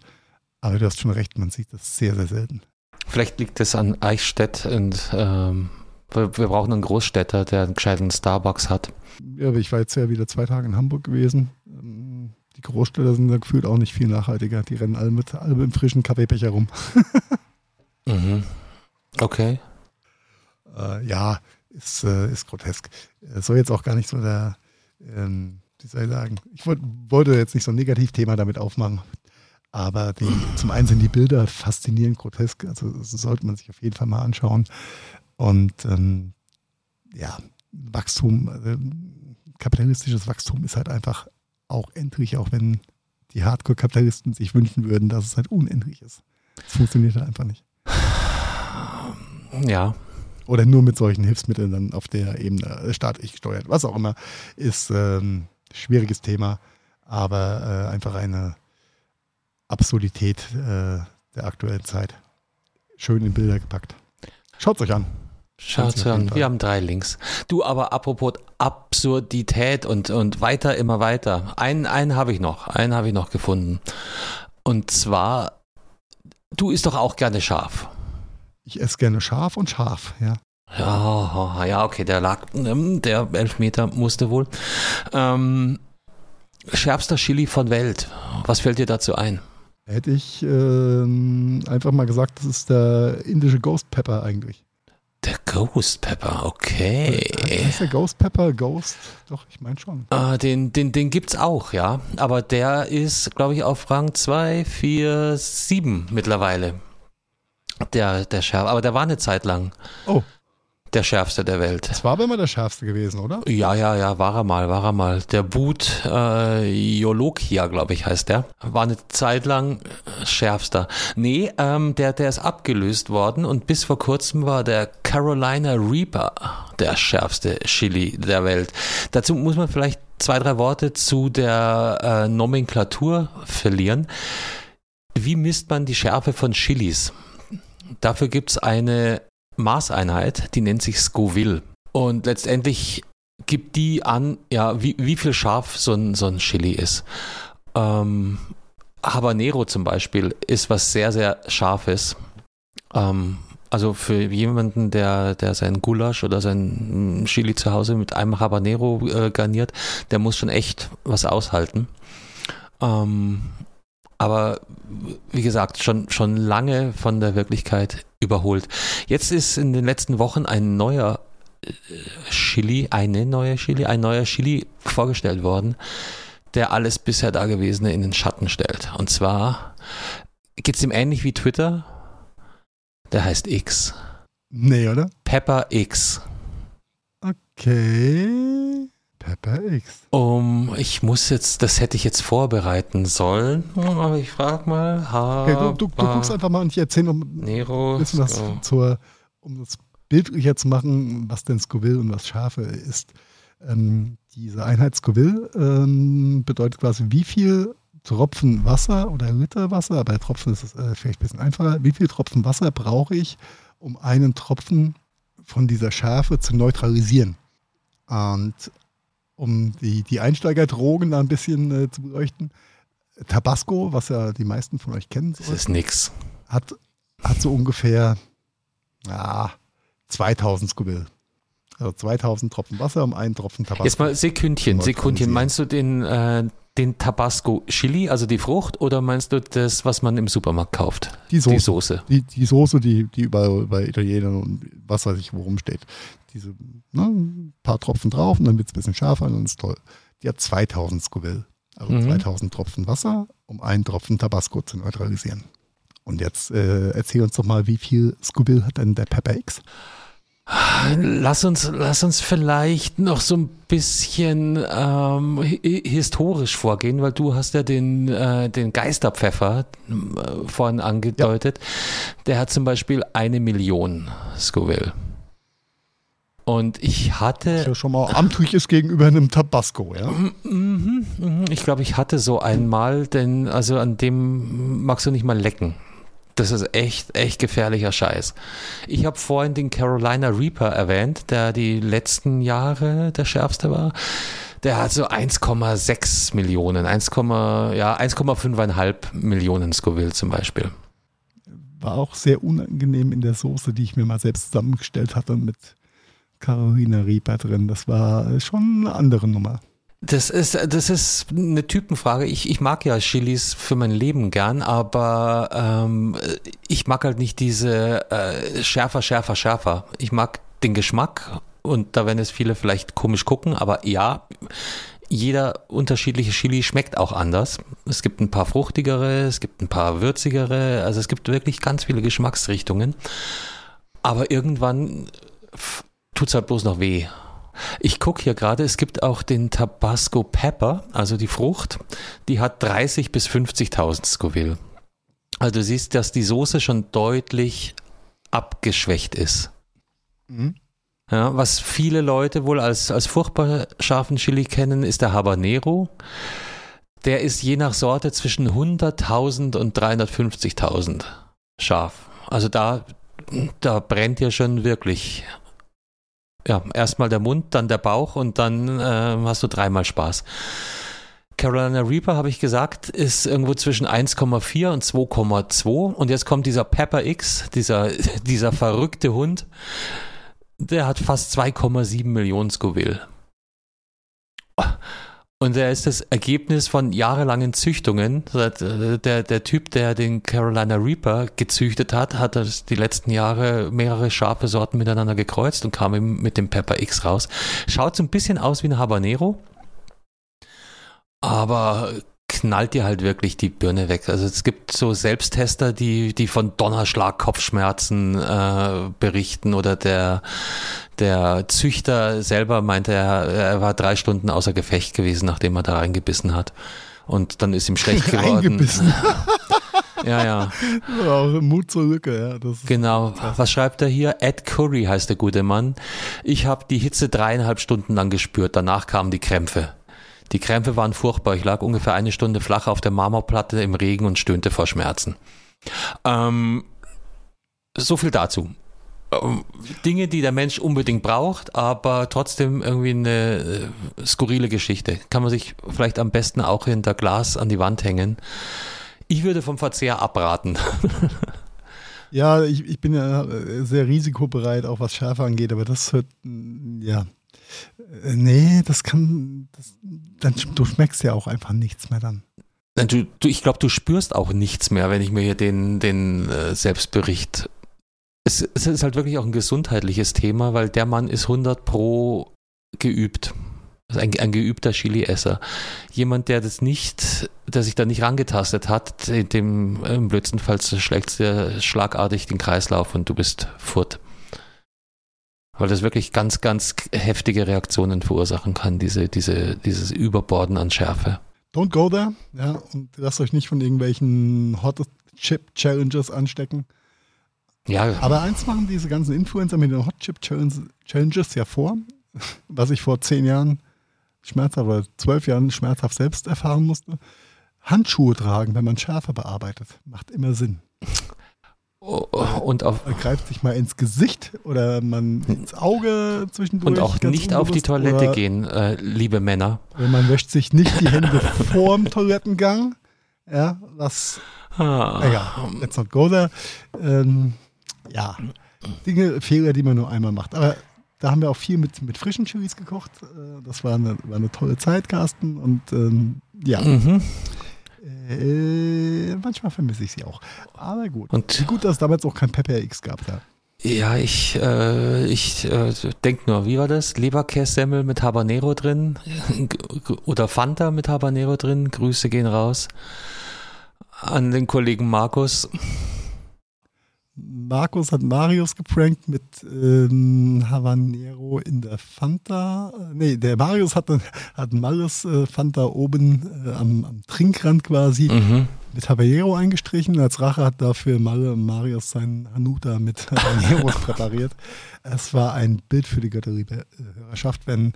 Aber du hast schon recht, man sieht das sehr, sehr selten. Vielleicht liegt es an Eichstätt und ähm, wir, wir, brauchen einen Großstädter, der einen gescheiten Starbucks hat. Ja, ich war jetzt ja wieder zwei Tage in Hamburg gewesen. Ähm, die Großstädter sind da gefühlt auch nicht viel nachhaltiger. Die rennen alle mit, alle mit einem frischen Kaffeebecher rum. mhm. Okay. Äh, ja, ist, äh, ist grotesk. Es soll jetzt auch gar nicht so der, ähm, wie soll ich sagen, ich wollt, wollte jetzt nicht so ein Negativthema damit aufmachen. Aber die, zum einen sind die Bilder faszinierend grotesk, also das sollte man sich auf jeden Fall mal anschauen. Und ähm, ja, Wachstum, also kapitalistisches Wachstum ist halt einfach auch endlich, auch wenn die Hardcore-Kapitalisten sich wünschen würden, dass es halt unendlich ist. Das funktioniert halt einfach nicht. Ja. Oder nur mit solchen Hilfsmitteln dann auf der Ebene äh, staatlich gesteuert, was auch immer, ist ähm, schwieriges Thema, aber äh, einfach eine Absurdität äh, der aktuellen Zeit. Schön in Bilder gepackt. Schaut euch an. Schaut euch an. Wir haben drei Links. Du, aber apropos Absurdität und, und weiter, immer weiter. Einen, einen habe ich noch. Einen habe ich noch gefunden. Und zwar, du isst doch auch gerne scharf. Ich esse gerne scharf und scharf, ja. Ja, ja, okay, der lag, ähm, der Elfmeter musste wohl. Ähm, schärfster Chili von Welt. Was fällt dir dazu ein? Hätte ich ähm, einfach mal gesagt, das ist der indische Ghost Pepper eigentlich. Der Ghost Pepper, okay. Ist der Ghost Pepper Ghost? Doch, ich meine schon. Äh, den, den, den gibt's auch, ja. Aber der ist, glaube ich, auf Rang 2, 4, 7 mittlerweile. Der, der Schärf. Aber der war eine Zeit lang. Oh der schärfste der Welt. Das war aber immer der schärfste gewesen, oder? Ja, ja, ja, war er mal, war er mal. Der Boot äh, Jolokia, glaube ich, heißt der. War eine Zeit lang äh, schärfster. Nee, ähm, der, der ist abgelöst worden und bis vor kurzem war der Carolina Reaper der schärfste Chili der Welt. Dazu muss man vielleicht zwei, drei Worte zu der äh, Nomenklatur verlieren. Wie misst man die Schärfe von Chilis? Dafür gibt's eine Maßeinheit, die nennt sich Scoville. Und letztendlich gibt die an, ja, wie, wie viel scharf so ein, so ein Chili ist. Ähm, Habanero zum Beispiel ist was sehr, sehr scharfes. Ähm, also für jemanden, der, der sein Gulasch oder sein Chili zu Hause mit einem Habanero äh, garniert, der muss schon echt was aushalten. Ähm, aber wie gesagt, schon, schon lange von der Wirklichkeit überholt. Jetzt ist in den letzten Wochen ein neuer äh, Chili, eine neue Chili, ein neuer Chili vorgestellt worden, der alles bisher Dagewesene in den Schatten stellt. Und zwar geht es ihm ähnlich wie Twitter. Der heißt X. Nee, oder? Pepper X. Okay. Pepper X. Um, ich muss jetzt, das hätte ich jetzt vorbereiten sollen, aber ich frage mal. Okay, du, du, du, guckst einfach mal und ich erzähle um, Nero, was zur, um das bildlicher zu machen, was denn Scoville und was Schafe ist. Ähm, diese Einheit Scoville ähm, bedeutet quasi, wie viel Tropfen Wasser oder Liter Wasser, bei Tropfen ist es äh, vielleicht ein bisschen einfacher, wie viel Tropfen Wasser brauche ich, um einen Tropfen von dieser Schärfe zu neutralisieren. Und um die, die Einsteigerdrogen da ein bisschen äh, zu beleuchten. Tabasco, was ja die meisten von euch kennen. Das ist nix. Hat, hat so ungefähr ja, 2000 Scoville. Also 2000 Tropfen Wasser um einen Tropfen Tabasco. Jetzt mal Sekündchen, Sekündchen. Meinst du den, äh, den Tabasco Chili, also die Frucht, oder meinst du das, was man im Supermarkt kauft? Die Soße. Die Soße, die, die, Soße, die, die überall bei Italienern und was weiß ich, worum steht diese ne, paar Tropfen drauf und dann wird es ein bisschen scharfer und dann ist toll. Die hat 2000 Scoville. Also Mhm. 2000 Tropfen Wasser, um einen Tropfen Tabasco zu neutralisieren. Und jetzt äh, erzähl uns doch mal, wie viel Scoville hat denn der Pepper X? Lass uns, lass uns vielleicht noch so ein bisschen ähm, hi- historisch vorgehen, weil du hast ja den, äh, den Geisterpfeffer äh, vorhin angedeutet. Der hat zum Beispiel eine Million Scoville. Und ich hatte, ja schon mal amtlich ist gegenüber einem Tabasco, ja? Mhm, mhm. ich glaube, ich hatte so einmal, denn also an dem magst du nicht mal lecken. Das ist echt, echt gefährlicher Scheiß. Ich habe vorhin den Carolina Reaper erwähnt, der die letzten Jahre der schärfste war. Der hat so 1,6 Millionen, 1, ja, 1,5,5 Millionen Scoville zum Beispiel. War auch sehr unangenehm in der Soße, die ich mir mal selbst zusammengestellt hatte mit Carolina Reaper drin. Das war schon eine andere Nummer. Das ist, das ist eine Typenfrage. Ich, ich mag ja Chilis für mein Leben gern, aber ähm, ich mag halt nicht diese äh, schärfer, schärfer, schärfer. Ich mag den Geschmack und da werden es viele vielleicht komisch gucken, aber ja, jeder unterschiedliche Chili schmeckt auch anders. Es gibt ein paar fruchtigere, es gibt ein paar würzigere, also es gibt wirklich ganz viele Geschmacksrichtungen. Aber irgendwann tut es halt bloß noch weh. Ich gucke hier gerade, es gibt auch den Tabasco Pepper, also die Frucht, die hat 30 bis 50.000 Scoville. Also du siehst, dass die Soße schon deutlich abgeschwächt ist. Mhm. Ja, was viele Leute wohl als, als furchtbar scharfen Chili kennen, ist der Habanero. Der ist je nach Sorte zwischen 100.000 und 350.000 scharf. Also da, da brennt ja schon wirklich. Ja, erstmal der Mund, dann der Bauch und dann äh, hast du dreimal Spaß. Carolina Reaper, habe ich gesagt, ist irgendwo zwischen 1,4 und 2,2. Und jetzt kommt dieser Pepper X, dieser, dieser verrückte Hund. Der hat fast 2,7 Millionen Scoville. Und der ist das Ergebnis von jahrelangen Züchtungen. Der, der Typ, der den Carolina Reaper gezüchtet hat, hat das die letzten Jahre mehrere scharfe Sorten miteinander gekreuzt und kam eben mit dem Pepper X raus. Schaut so ein bisschen aus wie ein Habanero, aber knallt dir halt wirklich die Birne weg. Also es gibt so Selbsttester, die, die von Donnerschlag, Kopfschmerzen äh, berichten oder der, der Züchter selber meinte, er, er war drei Stunden außer Gefecht gewesen, nachdem er da reingebissen hat. Und dann ist ihm schlecht geworden. Ja, ja. Auch Mut zur Lücke, ja. Genau. Was schreibt er hier? Ed Curry heißt der gute Mann. Ich habe die Hitze dreieinhalb Stunden lang gespürt. Danach kamen die Krämpfe. Die Krämpfe waren furchtbar. Ich lag ungefähr eine Stunde flach auf der Marmorplatte im Regen und stöhnte vor Schmerzen. Ähm, so viel dazu. Ähm, Dinge, die der Mensch unbedingt braucht, aber trotzdem irgendwie eine äh, skurrile Geschichte. Kann man sich vielleicht am besten auch hinter Glas an die Wand hängen. Ich würde vom Verzehr abraten. Ja, ich, ich bin ja äh, sehr risikobereit, auch was Schärfe angeht, aber das hört, ja. Äh, Nee, das kann, das, dann, du schmeckst ja auch einfach nichts mehr dann. Du, du, ich glaube, du spürst auch nichts mehr, wenn ich mir hier den, den äh, Selbstbericht. Es, es ist halt wirklich auch ein gesundheitliches Thema, weil der Mann ist 100 pro geübt. Also ein, ein geübter Chili-Esser. Jemand, der das nicht, der sich da nicht rangetastet hat, dem im blödsten Fall schlägt dir schlagartig den Kreislauf und du bist furt. Weil das wirklich ganz, ganz heftige Reaktionen verursachen kann, diese, diese, dieses Überborden an Schärfe. Don't go there, ja, und lasst euch nicht von irgendwelchen Hot Chip Challenges anstecken. Ja, Aber eins machen diese ganzen Influencer mit den Hot Chip Challenge- Challenges ja vor, was ich vor zehn Jahren schmerzhaft oder zwölf Jahren schmerzhaft selbst erfahren musste. Handschuhe tragen, wenn man Schärfe bearbeitet, macht immer Sinn. Und auf Man greift sich mal ins Gesicht oder man ins Auge zwischendurch. und auch nicht auf die Toilette gehen, äh, liebe Männer. Man wäscht sich nicht die Hände vorm Toilettengang. Ja, was Ah, Egal, let's not go there. Ähm, ja, Dinge, Fehler, die man nur einmal macht. Aber da haben wir auch viel mit, mit frischen Chilis gekocht. Äh, Das war eine, war eine tolle Zeit, Carsten. Und ähm, ja, Mhm. Äh, manchmal vermisse ich sie auch. Aber gut. Und gut, dass es damals auch kein Pepper X gab da. Ja, ich, äh, ich äh, denke nur, wie war das? Leberkässemmel mit Habanero drin oder Fanta mit Habanero drin. Grüße gehen raus an den Kollegen Markus. Markus hat Marius geprankt mit ähm, Habanero in der Fanta. Nee, der Marius hat, hat Marius äh, Fanta oben äh, am, am, Trinkrand quasi mhm. mit Habanero eingestrichen. Als Rache hat dafür Marius seinen Hanuta mit Habanero präpariert. Es war ein Bild für die Götterhörerschaft, wenn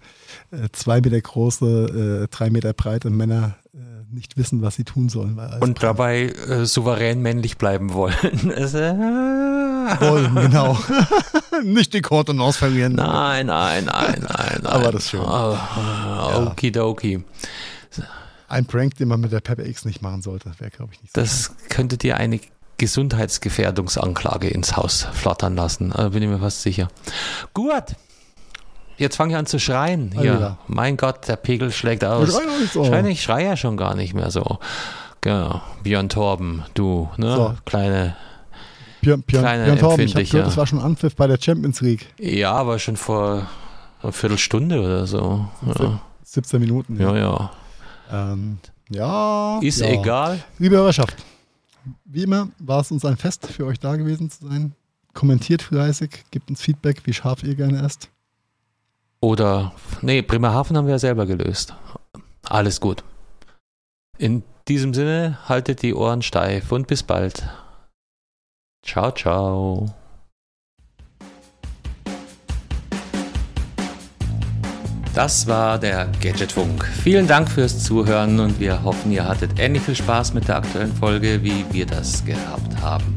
äh, zwei Meter große, äh, drei Meter breite Männer äh, nicht wissen, was sie tun sollen. Und dabei äh, souverän männlich bleiben wollen. wollen, genau. nicht die Kontenance verlieren. Nein, nein, nein, nein, nein. Aber das ist schön. Oh, ja. Okidoki. Ein Prank, den man mit der Pepper X nicht machen sollte, wäre, glaube ich, nicht so. Das könnte dir eine Gesundheitsgefährdungsanklage ins Haus flattern lassen. Da bin ich mir fast sicher. Gut. Jetzt fange ich an zu schreien. Hier. Alter. Mein Gott, der Pegel schlägt aus. Schreie, ich schreie ja schon gar nicht mehr so. Genau. Björn Torben, du, ne? So. Kleine. Björn, Björn, kleine Björn Torben, ich gehört, das war schon Anpfiff bei der Champions League. Ja, aber schon vor einer Viertelstunde oder so. 17, ja. 17 Minuten. Ja, ja. Ja, ähm, ja Ist ja. egal. Liebe Hörerschaft, wie immer war es uns ein Fest, für euch da gewesen zu sein. Kommentiert fleißig, gebt uns Feedback, wie scharf ihr gerne esst. Oder, nee, Bremerhaven haben wir ja selber gelöst. Alles gut. In diesem Sinne, haltet die Ohren steif und bis bald. Ciao, ciao. Das war der Gadgetfunk. Vielen Dank fürs Zuhören und wir hoffen, ihr hattet ähnlich viel Spaß mit der aktuellen Folge, wie wir das gehabt haben.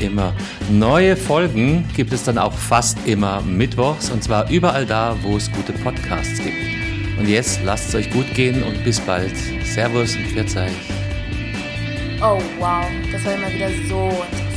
immer. Neue Folgen gibt es dann auch fast immer mittwochs und zwar überall da, wo es gute Podcasts gibt. Und jetzt lasst es euch gut gehen und bis bald. Servus und Pfiat Oh wow, das war immer wieder so interessant.